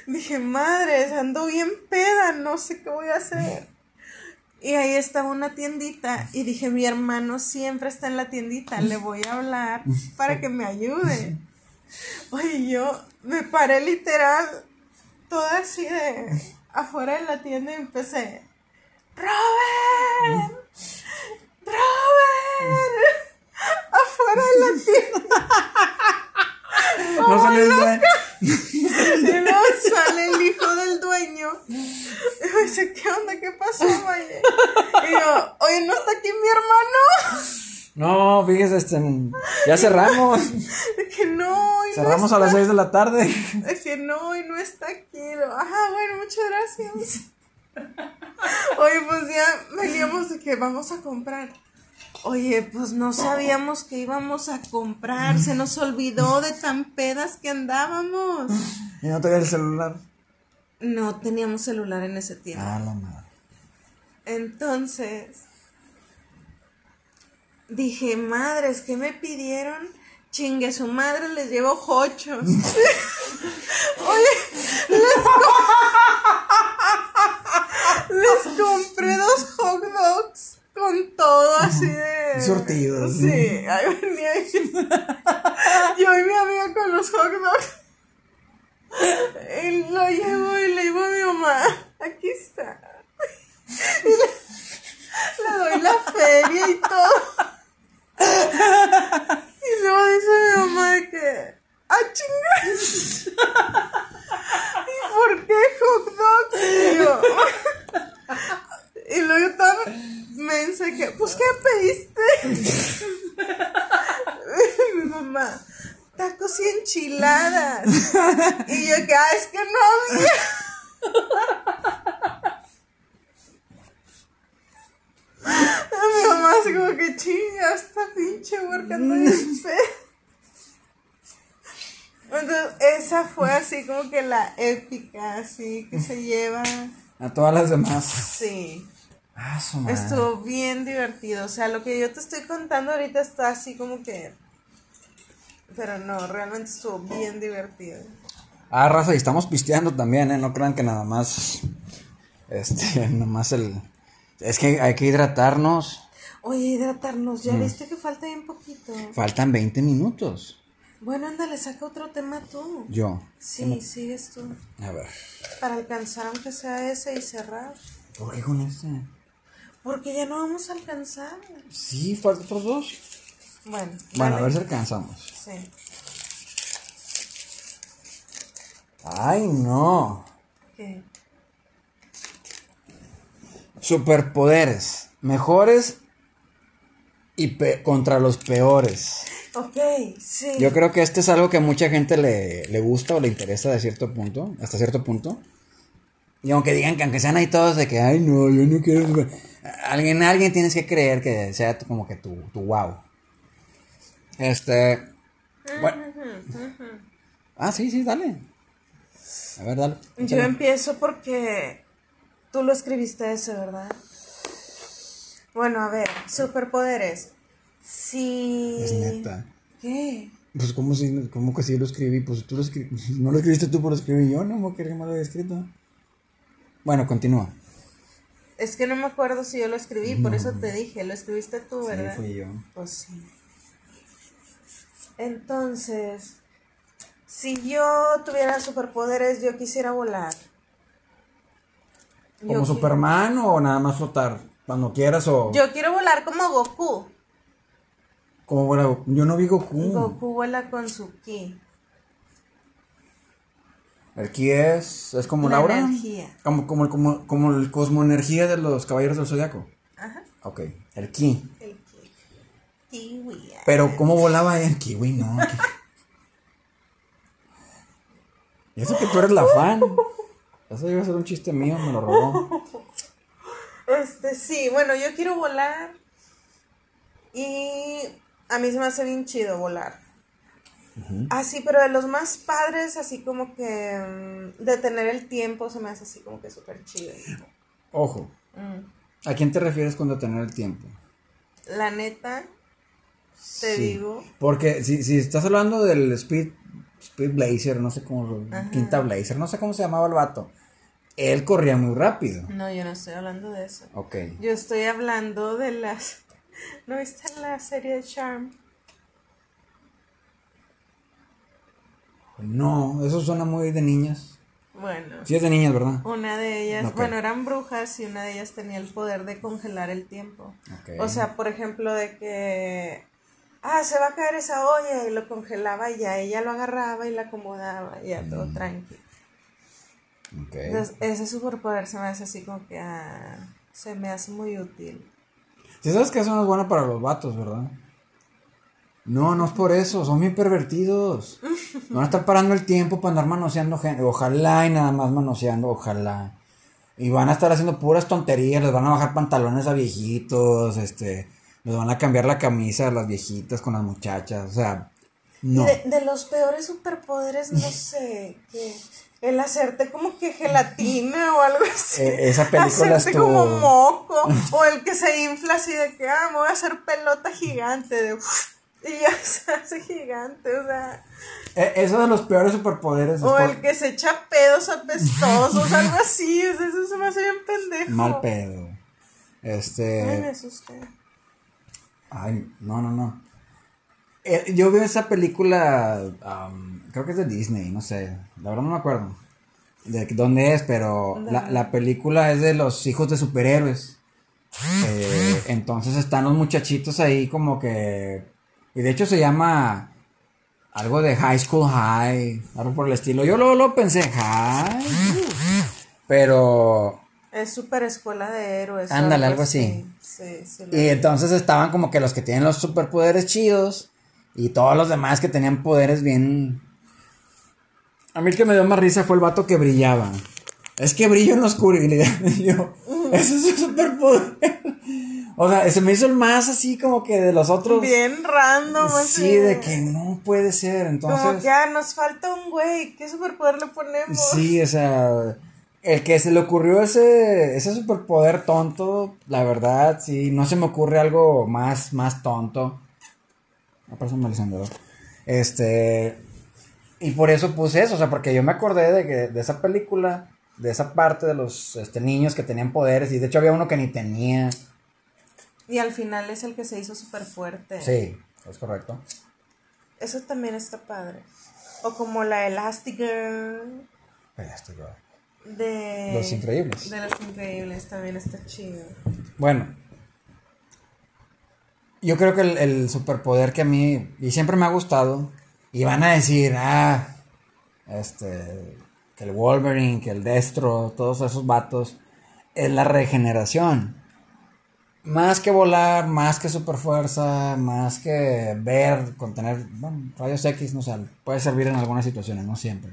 dije, madre, ando bien peda, no sé qué voy a hacer. Y ahí estaba una tiendita y dije, mi hermano siempre está en la tiendita, le voy a hablar para que me ayude. [laughs] Oye, yo me paré literal toda así de afuera de la tienda y empecé, Robert, Robert, afuera de la tienda. no sale el dueño. y luego sale el hijo del dueño. Y me dice, ¿qué onda? ¿Qué pasó, Maye? Y yo, oye, ¿no está aquí mi hermano? No, fíjese, este, ya cerramos. Es [laughs] que no. Cerramos a las 6 de la tarde. Es que no, y no está aquí. Ajá, bueno, muchas gracias. [laughs] Oye, pues ya veníamos de que vamos a comprar. Oye, pues no sabíamos que íbamos a comprar. Se nos olvidó de tan pedas que andábamos. ¿Y no tenías el celular? No teníamos celular en ese tiempo. Ah, la madre. Entonces dije, madres, ¿qué me pidieron? Chingue su madre, les llevo hochos. [laughs] Oye, les, les compré dos hot dogs con todo así de. Sortidos. Sí, ahí venía. [laughs] Yo y mi amiga con los hot dogs. Y lo llevo y le digo a mi mamá, aquí está. [laughs] la feria y todo. [laughs] Y luego dice mi mamá de que, ¡ah, chingas! [laughs] ¿Y por qué hot? Y [laughs] y luego yo toda mensa que, pues, ¿qué pediste? Mi mamá, tacos y enchiladas. Y yo que, ah, es que no había. Mi mamá así como que chinga, esta pinche huerca [laughs] fea. Entonces, esa fue así como que la épica, así que se [laughs] lleva. A todas las demás. Sí. Ah, su madre. Estuvo bien divertido. O sea, lo que yo te estoy contando ahorita está así como que. Pero no, realmente estuvo bien divertido. Ah, raza, y estamos pisteando también, ¿eh? No crean que nada más. Este, [laughs] nada más el. Es que hay que hidratarnos. Oye, hidratarnos, Mm. ya viste que falta bien poquito. Faltan 20 minutos. Bueno, ándale, saca otro tema tú. Yo. Sí, sigues tú. A ver. Para alcanzar aunque sea ese y cerrar. ¿Por qué con este? Porque ya no vamos a alcanzar. Sí, faltan otros dos. Bueno, Bueno, a ver si alcanzamos. Sí. Ay, no. ¿Qué? Superpoderes. Mejores y contra los peores. Ok, sí. Yo creo que este es algo que a mucha gente le, le gusta o le interesa de cierto punto, hasta cierto punto. Y aunque digan que aunque sean ahí todos de que, ay, no, yo no quiero... super-". Alguien, alguien tienes que creer que sea como que tu, tu wow. Este... Bueno. Ah, sí, sí, dale. A ver, dale. Yo empiezo porque tú lo escribiste ese, ¿verdad? Bueno, a ver, superpoderes. Sí. Es neta. ¿Qué? Pues, ¿cómo, si, ¿cómo que sí lo escribí? Pues tú lo escribí. No lo escribiste tú, pero lo escribí yo, no que alguien me lo había escrito. Bueno, continúa. Es que no me acuerdo si yo lo escribí, por eso te dije, lo escribiste tú, ¿verdad? Sí, fui yo. Pues sí. Entonces, si yo tuviera superpoderes, yo quisiera volar. ¿Como Superman o nada más flotar? Cuando quieras o... Yo quiero volar como Goku. Como bueno, yo no vi Goku. Goku vuela con su ki. El ki es, es como La Laura. energía. Como, como, como, como el cosmoenergía de los caballeros del zodiaco. Ajá. Ok, el ki. El ki. Kiwi. Pero ¿cómo volaba el kiwi? No. ki- [laughs] Y eso que tú eres la fan. [laughs] Eso iba a ser un chiste mío, me lo robó. [laughs] Este, sí, bueno, yo quiero volar. Y a mí se me hace bien chido volar. Así, pero de los más padres, así como que mm, de tener el tiempo, se me hace así como que súper chido. Ojo, Mm. ¿a quién te refieres con detener el tiempo? La neta, te Sí, digo, Porque si, si estás hablando del Speed, Speed Blazer, no sé cómo, Quinta Blazer, no sé cómo se llamaba el vato. Él corría muy rápido. no, yo no estoy hablando de eso. Ok. Yo estoy hablando de las... [laughs] ¿No viste la serie de Charm? No, eso suena muy de niñas. Bueno, Sí es de niñas, ¿verdad? una de ellas, bueno, eran brujas y una de ellas tenía el poder de congelar el tiempo. Ok. O sea, por ejemplo, de que, ah, se va a caer esa olla y lo congelaba y ya ella lo agarraba y la acomodaba y ya todo tranquilo. Entonces, ese superpoder se me hace así como que, ah, se me hace muy útil. Si sabes que eso no es bueno para los vatos, ¿verdad? No, no es por eso, son bien pervertidos. [laughs] Van a estar parando el tiempo para andar manoseando gente. Ojalá y nada más manoseando, ojalá. Y van a estar haciendo puras tonterías, les van a bajar pantalones a viejitos, este, les van a cambiar la camisa a las viejitas con las muchachas, o sea, no. De, de los peores superpoderes, no [laughs] sé, que el hacerte como que gelatina o algo así. Eh, esa película Hacerte estuvo- como moco. o el que se infla así de que, ah, me voy a hacer pelota gigante. De, y ya [laughs] se hace gigante, o sea. Eh, eso de los peores superpoderes es O por- el que se echa pedos apestosos, [laughs] algo así. o sea, eso se me hace bien pendejo. mal pedo. Este. Ay, me asusté. Ay, no, no, no. Eh, yo veo esa película, creo que es de Disney, no sé, la verdad no me acuerdo de dónde es, pero la, la película es de los hijos de superhéroes. Eh, entonces están los muchachitos ahí como que... Y de hecho se llama algo de High School High, algo por el estilo. Yo luego lo pensé, High. Pero... Es super escuela de héroes. Ándale, algo así. Sí, sí. Y entonces estaban como que los que tienen los superpoderes chidos y todos los demás que tenían poderes bien... A mí el que me dio más risa fue el vato que brillaba. Es que brillo en la oscuridad. [laughs] Y yo, ese es su superpoder. O sea, se me hizo el más así como que de los otros. Bien random, así. Sí, de que no puede ser. Entonces. Como ya nos falta un güey. ¿Qué superpoder le ponemos? Sí, o sea. El que se le ocurrió ese, ese superpoder tonto, la verdad, sí, no se me ocurre algo más, más tonto. Me parece un Este. Y por eso puse eso, o sea, porque yo me acordé de que de esa película, de esa parte de los este, niños que tenían poderes, y de hecho había uno que ni tenía. Y al final es el que se hizo súper fuerte. Sí, es correcto. Eso también está padre. O como la Elastigirl. Elastigirl. De. Los Increíbles. De Los Increíbles también está chido. Bueno. Yo creo que el, el superpoder que a mí, y siempre me ha gustado, y van a decir, ah, este, que el Wolverine, que el Destro, todos esos vatos, es la regeneración. Más que volar, más que superfuerza, más que ver, contener, bueno, rayos X, no sé, puede servir en algunas situaciones, no siempre.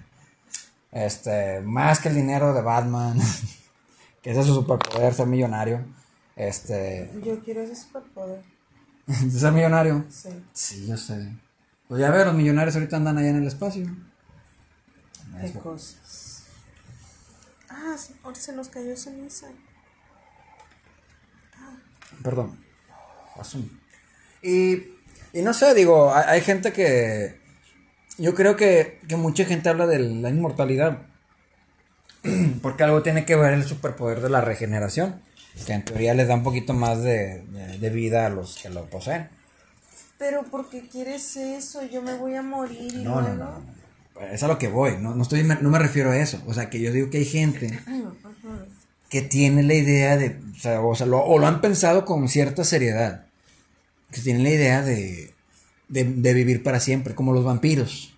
Este, más que el dinero de Batman, [laughs] que ese es su superpoder, ser millonario. Este. Yo quiero ese superpoder. [laughs] ¿Ser millonario? Sí. Sí, yo sé. Pues ya ver, los millonarios ahorita andan allá en el espacio. Qué cosas. Ah, ahora se nos cayó ceniza. Perdón. Y, y no sé, digo, hay, hay gente que... Yo creo que, que, mucha gente habla de la inmortalidad. [clears throat] Porque algo tiene que ver el superpoder de la regeneración. Que en teoría les da un poquito más de, de, vida a los que lo poseen. Pero porque quieres eso, yo me voy a morir y no, luego... no, no, no. Es a lo que voy, no, no, estoy, no me refiero a eso. O sea, que yo digo que hay gente [clears throat] que tiene la idea de, o sea, o, sea, lo, o lo, han pensado con cierta seriedad, que tienen la idea de, de, de, vivir para siempre, como los vampiros.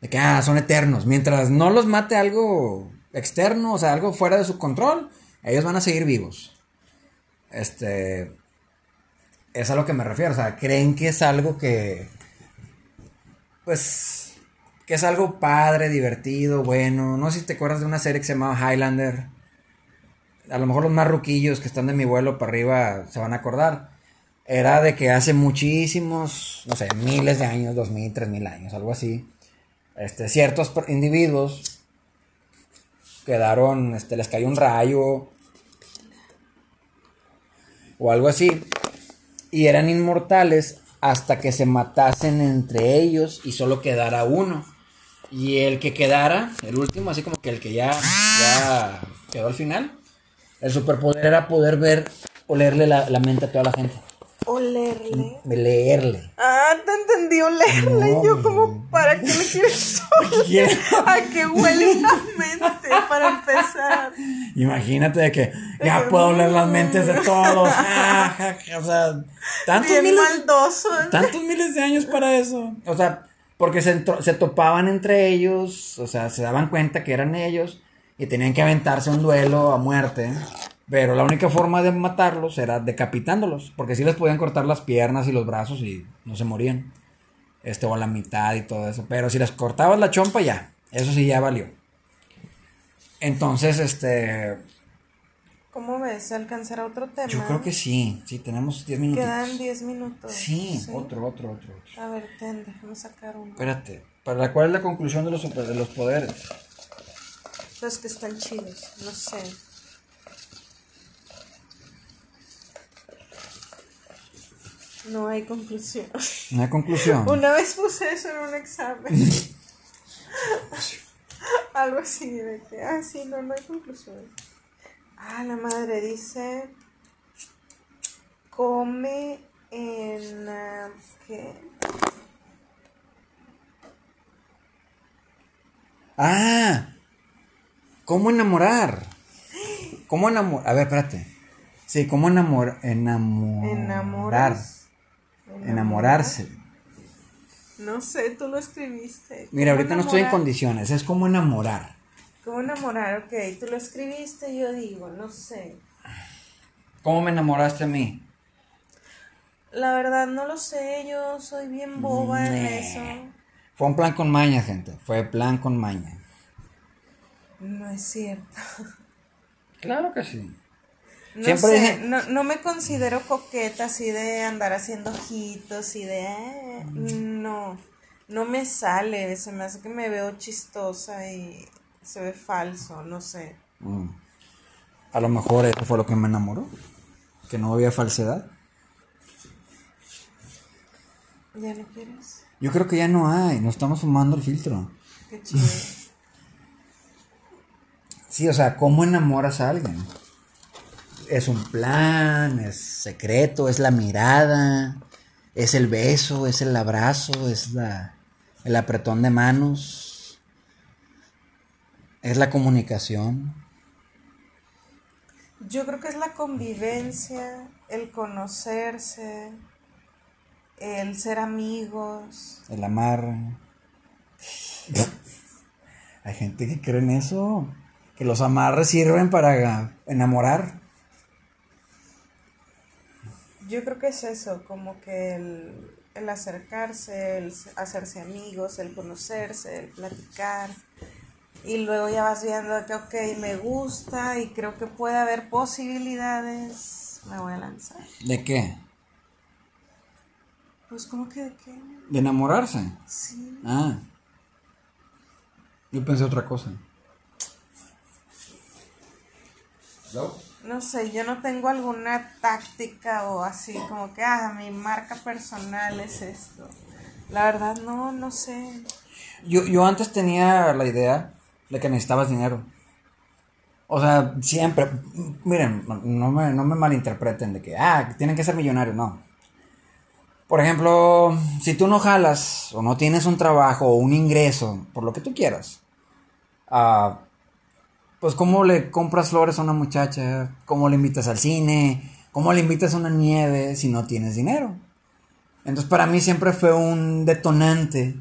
De que, ah, son eternos. Mientras no los mate algo externo, o sea, algo fuera de su control, ellos van a seguir vivos. Este, es a lo que me refiero, o sea, creen que es algo que, pues, que es algo padre, divertido, bueno. No sé si te acuerdas de una serie que se llamaba Highlander. A lo mejor los más ruquillos que están de mi vuelo para arriba se van a acordar. Era de que hace muchísimos, no sé, miles de años, dos mil, tres mil años, algo así. Este, ciertos individuos quedaron, este, les cayó un rayo o algo así y eran inmortales hasta que se matasen entre ellos y solo quedara uno. Y el que quedara, el último, así como que el que ya, ya quedó al final, el superpoder era poder ver, olerle la, la mente a toda la gente. ¿Olerle? Leerle. Ah, te entendí, olerle. No, Yo como, ¿para qué le quieres oler? [laughs] ¿A qué huele la mente? Para empezar. Imagínate de que ya puedo oler las mentes de todos. [laughs] o sea, tantos Bien miles, maldoso. tantos miles de años para eso. O sea, porque se, se topaban entre ellos, o sea, se daban cuenta que eran ellos y tenían que aventarse un duelo a muerte. Pero la única forma de matarlos era decapitándolos, porque sí les podían cortar las piernas y los brazos y no se morían. Este, o a la mitad y todo eso. Pero si les cortabas la chompa, ya. Eso sí ya valió. Entonces, este. ¿Cómo ves? ¿Se alcanzará otro tema? Yo creo que sí. Sí, tenemos 10 minutos. Quedan 10 minutos. Sí, sí, otro, otro, otro, otro. A ver, ten, déjame sacar uno. Espérate. ¿Para cuál es la conclusión de los, de los poderes? Los que están chidos, no sé. No hay conclusión. No hay conclusión. [laughs] Una vez puse eso en un examen. [laughs] Algo así de que, ah, sí, no, no hay conclusión. Ah, la madre dice, come en, uh, ¿qué? Ah, ¿cómo enamorar? ¿Cómo enamorar? A ver, espérate. Sí, ¿cómo enamor, enamorar? Enamoras. Enamorarse. No sé, tú lo escribiste. Mira, ¿Cómo ahorita no estoy en condiciones, es como enamorar. ¿Cómo enamorar? Ok, tú lo escribiste, yo digo, no sé. ¿Cómo me enamoraste a mí? La verdad no lo sé, yo soy bien boba en eso. Fue un plan con maña, gente. Fue plan con maña. No es cierto. [laughs] Claro que sí. No Siempre sé, no, no me considero coqueta así de andar haciendo ojitos y de... "Ah", no, no me sale, se me hace que me veo chistosa y se ve falso, no sé. Mm. A lo mejor eso fue lo que me enamoró. Que no había falsedad. ¿Ya no quieres? Yo creo que ya no hay. No estamos fumando el filtro. Qué chido. [laughs] Sí, o sea, ¿cómo enamoras a alguien? Es un plan, es secreto, es la mirada, es el beso, es el abrazo, es la, el apretón de manos, es la comunicación. Yo creo que es la convivencia, el conocerse, el ser amigos. El amarre. Hay gente que cree en eso. Que los amarres sirven para enamorar. Yo creo que es eso, como que el, el acercarse, el hacerse amigos, el conocerse, el platicar. Y luego ya vas viendo que, ok, me gusta y creo que puede haber posibilidades. Me voy a lanzar. ¿De qué? Pues, ¿cómo que de qué? De enamorarse. Sí. Ah. Yo pensé otra cosa. No sé, yo no tengo alguna táctica o así, como que, ah, mi marca personal es esto. La verdad, no, no sé. Yo, yo antes tenía la idea de que necesitabas dinero. O sea, siempre. Miren, no me, no me malinterpreten de que, ah, tienen que ser millonarios, no. Por ejemplo, si tú no jalas o no tienes un trabajo o un ingreso, por lo que tú quieras, ah, pues cómo le compras flores a una muchacha, cómo le invitas al cine, cómo le invitas a una nieve si no tienes dinero. Entonces para mí siempre fue un detonante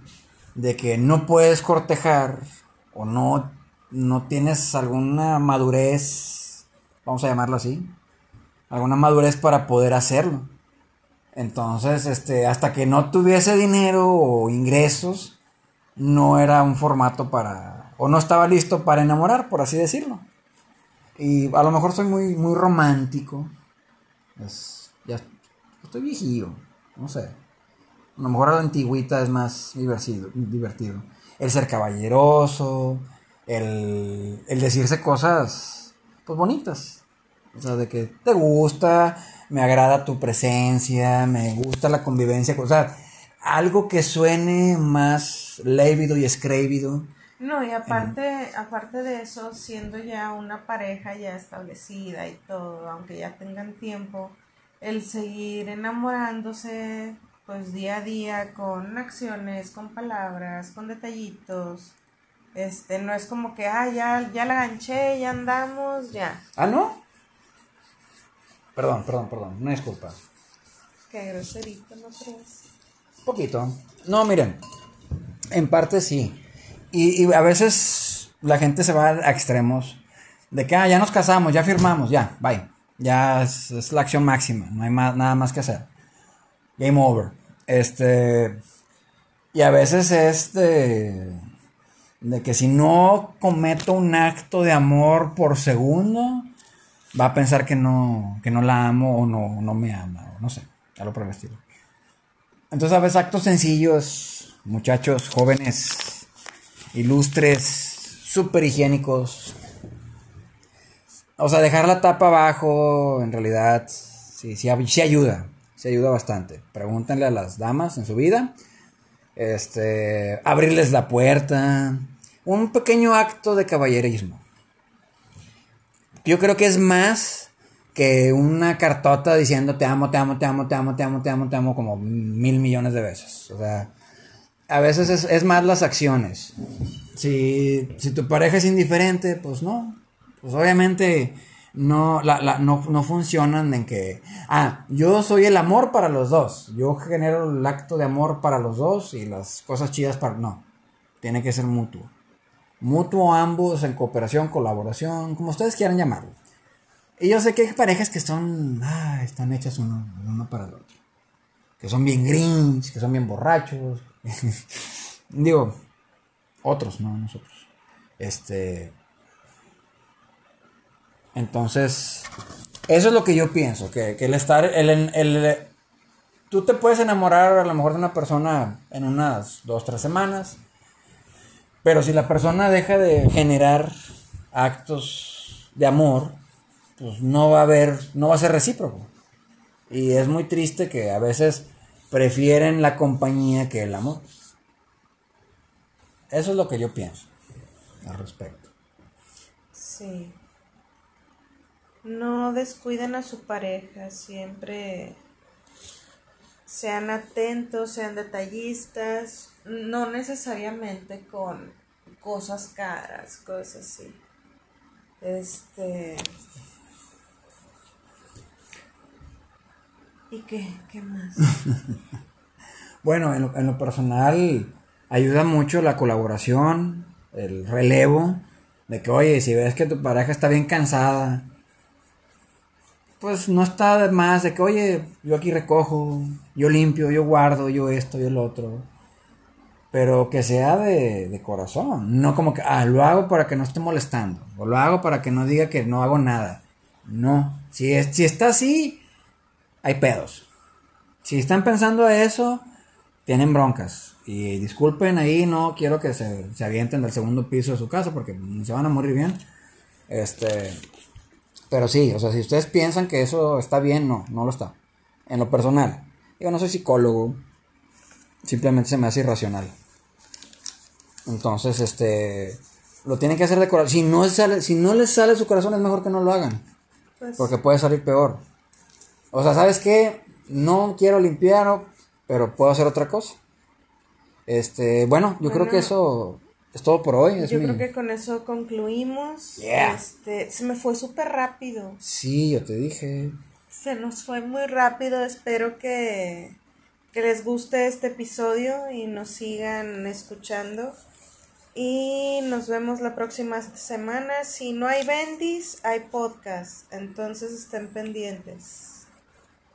de que no puedes cortejar o no, no tienes alguna madurez, vamos a llamarlo así, alguna madurez para poder hacerlo. Entonces, este, hasta que no tuviese dinero o ingresos, no era un formato para, o no estaba listo para enamorar, por así decirlo. Y a lo mejor soy muy, muy romántico. Es, ya estoy viejillo, no sé. A lo mejor a la antigüita es más divertido. divertido. El ser caballeroso, el, el decirse cosas pues bonitas. O sea, de que te gusta, me agrada tu presencia, me gusta la convivencia. O sea, algo que suene más lévido y escrévido. No, y aparte, aparte de eso, siendo ya una pareja ya establecida y todo, aunque ya tengan tiempo, el seguir enamorándose, pues día a día, con acciones, con palabras, con detallitos, este, no es como que, ah, ya, ya la ganché, ya andamos, ya. ¿Ah, no? Perdón, perdón, perdón. Una disculpa. Qué groserito, ¿no crees? Poquito. No, miren. En parte sí. Y, a veces la gente se va a extremos. De que, ah, ya nos casamos, ya firmamos, ya, bye. Ya es, la acción máxima. No hay más, nada más que hacer. Game over. Este. Y a veces es de. Que si no cometo un acto de amor por segundo, va a pensar que no, que no la amo o no, no me ama, o no sé, algo por el. Entonces, a veces actos sencillos, muchachos, jóvenes, ilustres, súper higiénicos. O sea, dejar la tapa abajo, en realidad, sí, sí, sí ayuda, sí ayuda bastante. Pregúntenle a las damas en su vida, este, abrirles la puerta, un pequeño acto de caballerismo. Yo creo que es más que una cartota diciendo te amo, te amo, te amo, te amo, te amo, te amo, te amo como mil millones de veces. O sea, a veces es, es más las acciones. Si, si tu pareja es indiferente, pues no. Pues obviamente no, la, la, no, no funcionan en que, ah, yo soy el amor para los dos, yo genero el acto de amor para los dos y las cosas chidas para, no, tiene que ser mutuo. Mutuo ambos en cooperación, colaboración, como ustedes quieran llamarlo. Y yo sé que hay parejas que son, ah, están hechas uno, uno para el otro. Que son bien grinch, que son bien borrachos. [laughs] Digo, otros, no nosotros. Este, entonces, eso es lo que yo pienso, que, el estar, el, el, tú te puedes enamorar a lo mejor de una persona en unas dos, tres semanas, pero si la persona deja de generar actos de amor, pues no va a haber, no va a ser recíproco. Y es muy triste que a veces prefieren la compañía que el amor. Eso es lo que yo pienso al respecto. Sí no descuiden a su pareja, siempre sean atentos, sean detallistas, no necesariamente con cosas caras, cosas así. Este. ¿Y qué? ¿Qué más? [laughs] bueno, en lo, en lo personal ayuda mucho la colaboración, el relevo, de que, oye, si ves que tu pareja está bien cansada, pues no está de más de que, oye, yo aquí recojo, yo limpio, yo guardo, yo esto, yo lo otro. Pero que sea de, corazón, no como que, ah, lo hago para que no esté molestando, o lo hago para que no diga que no hago nada. No, si, es, si está así, hay pedos. Si están pensando eso, tienen broncas. Y disculpen ahí, no quiero que se, se avienten del segundo piso de su casa porque se van a morir bien. Este, pero sí, o sea, si ustedes piensan que eso está bien, no, no lo está. En lo personal. Yo no soy psicólogo. Simplemente se me hace irracional. Entonces, este. Lo tienen que hacer de corazón. Si no, sale, si no les sale su corazón, es mejor que no lo hagan. Pues porque puede salir peor. O sea, ¿sabes qué? No quiero limpiar, pero puedo hacer otra cosa. Este, bueno, yo creo que eso es todo por hoy. yo creo que con eso concluimos. Este, se me fue súper rápido. Sí, yo te dije. Se nos fue muy rápido. Espero que, que les guste este episodio y nos sigan escuchando. Y nos vemos la próxima semana. Si no hay bendis, hay podcast. Entonces estén pendientes.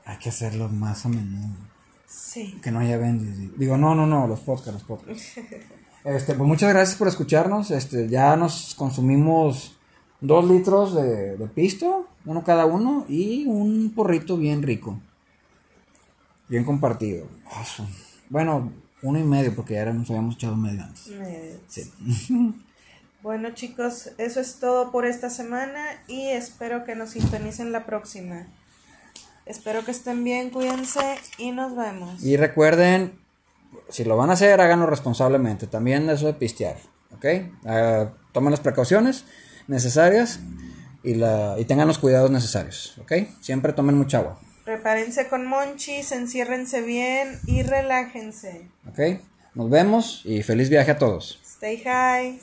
Hay que hacerlo más a menudo. Sí. Que no haya bendis. Digo, no, no, no, los podcasts, los podcasts. [laughs] Este, pues muchas gracias por escucharnos. Este, ya nos consumimos dos litros de, pisto, uno cada uno, y un porrito bien rico. Bien compartido. Bueno, uno y medio, porque ya nos habíamos echado medio antes. Sí. [laughs] Bueno chicos, eso es todo por esta semana y espero que nos sintonicen la próxima. Espero que estén bien, cuídense y nos vemos. Y recuerden si lo van a hacer, háganlo responsablemente. También eso de pistear, ¿ok? Uh, tomen las precauciones necesarias y, la, y tengan los cuidados necesarios, ¿ok? Siempre tomen mucha agua. Prepárense con monchis, enciérrense bien y relájense. ¿Ok? Nos vemos y feliz viaje a todos. Stay high.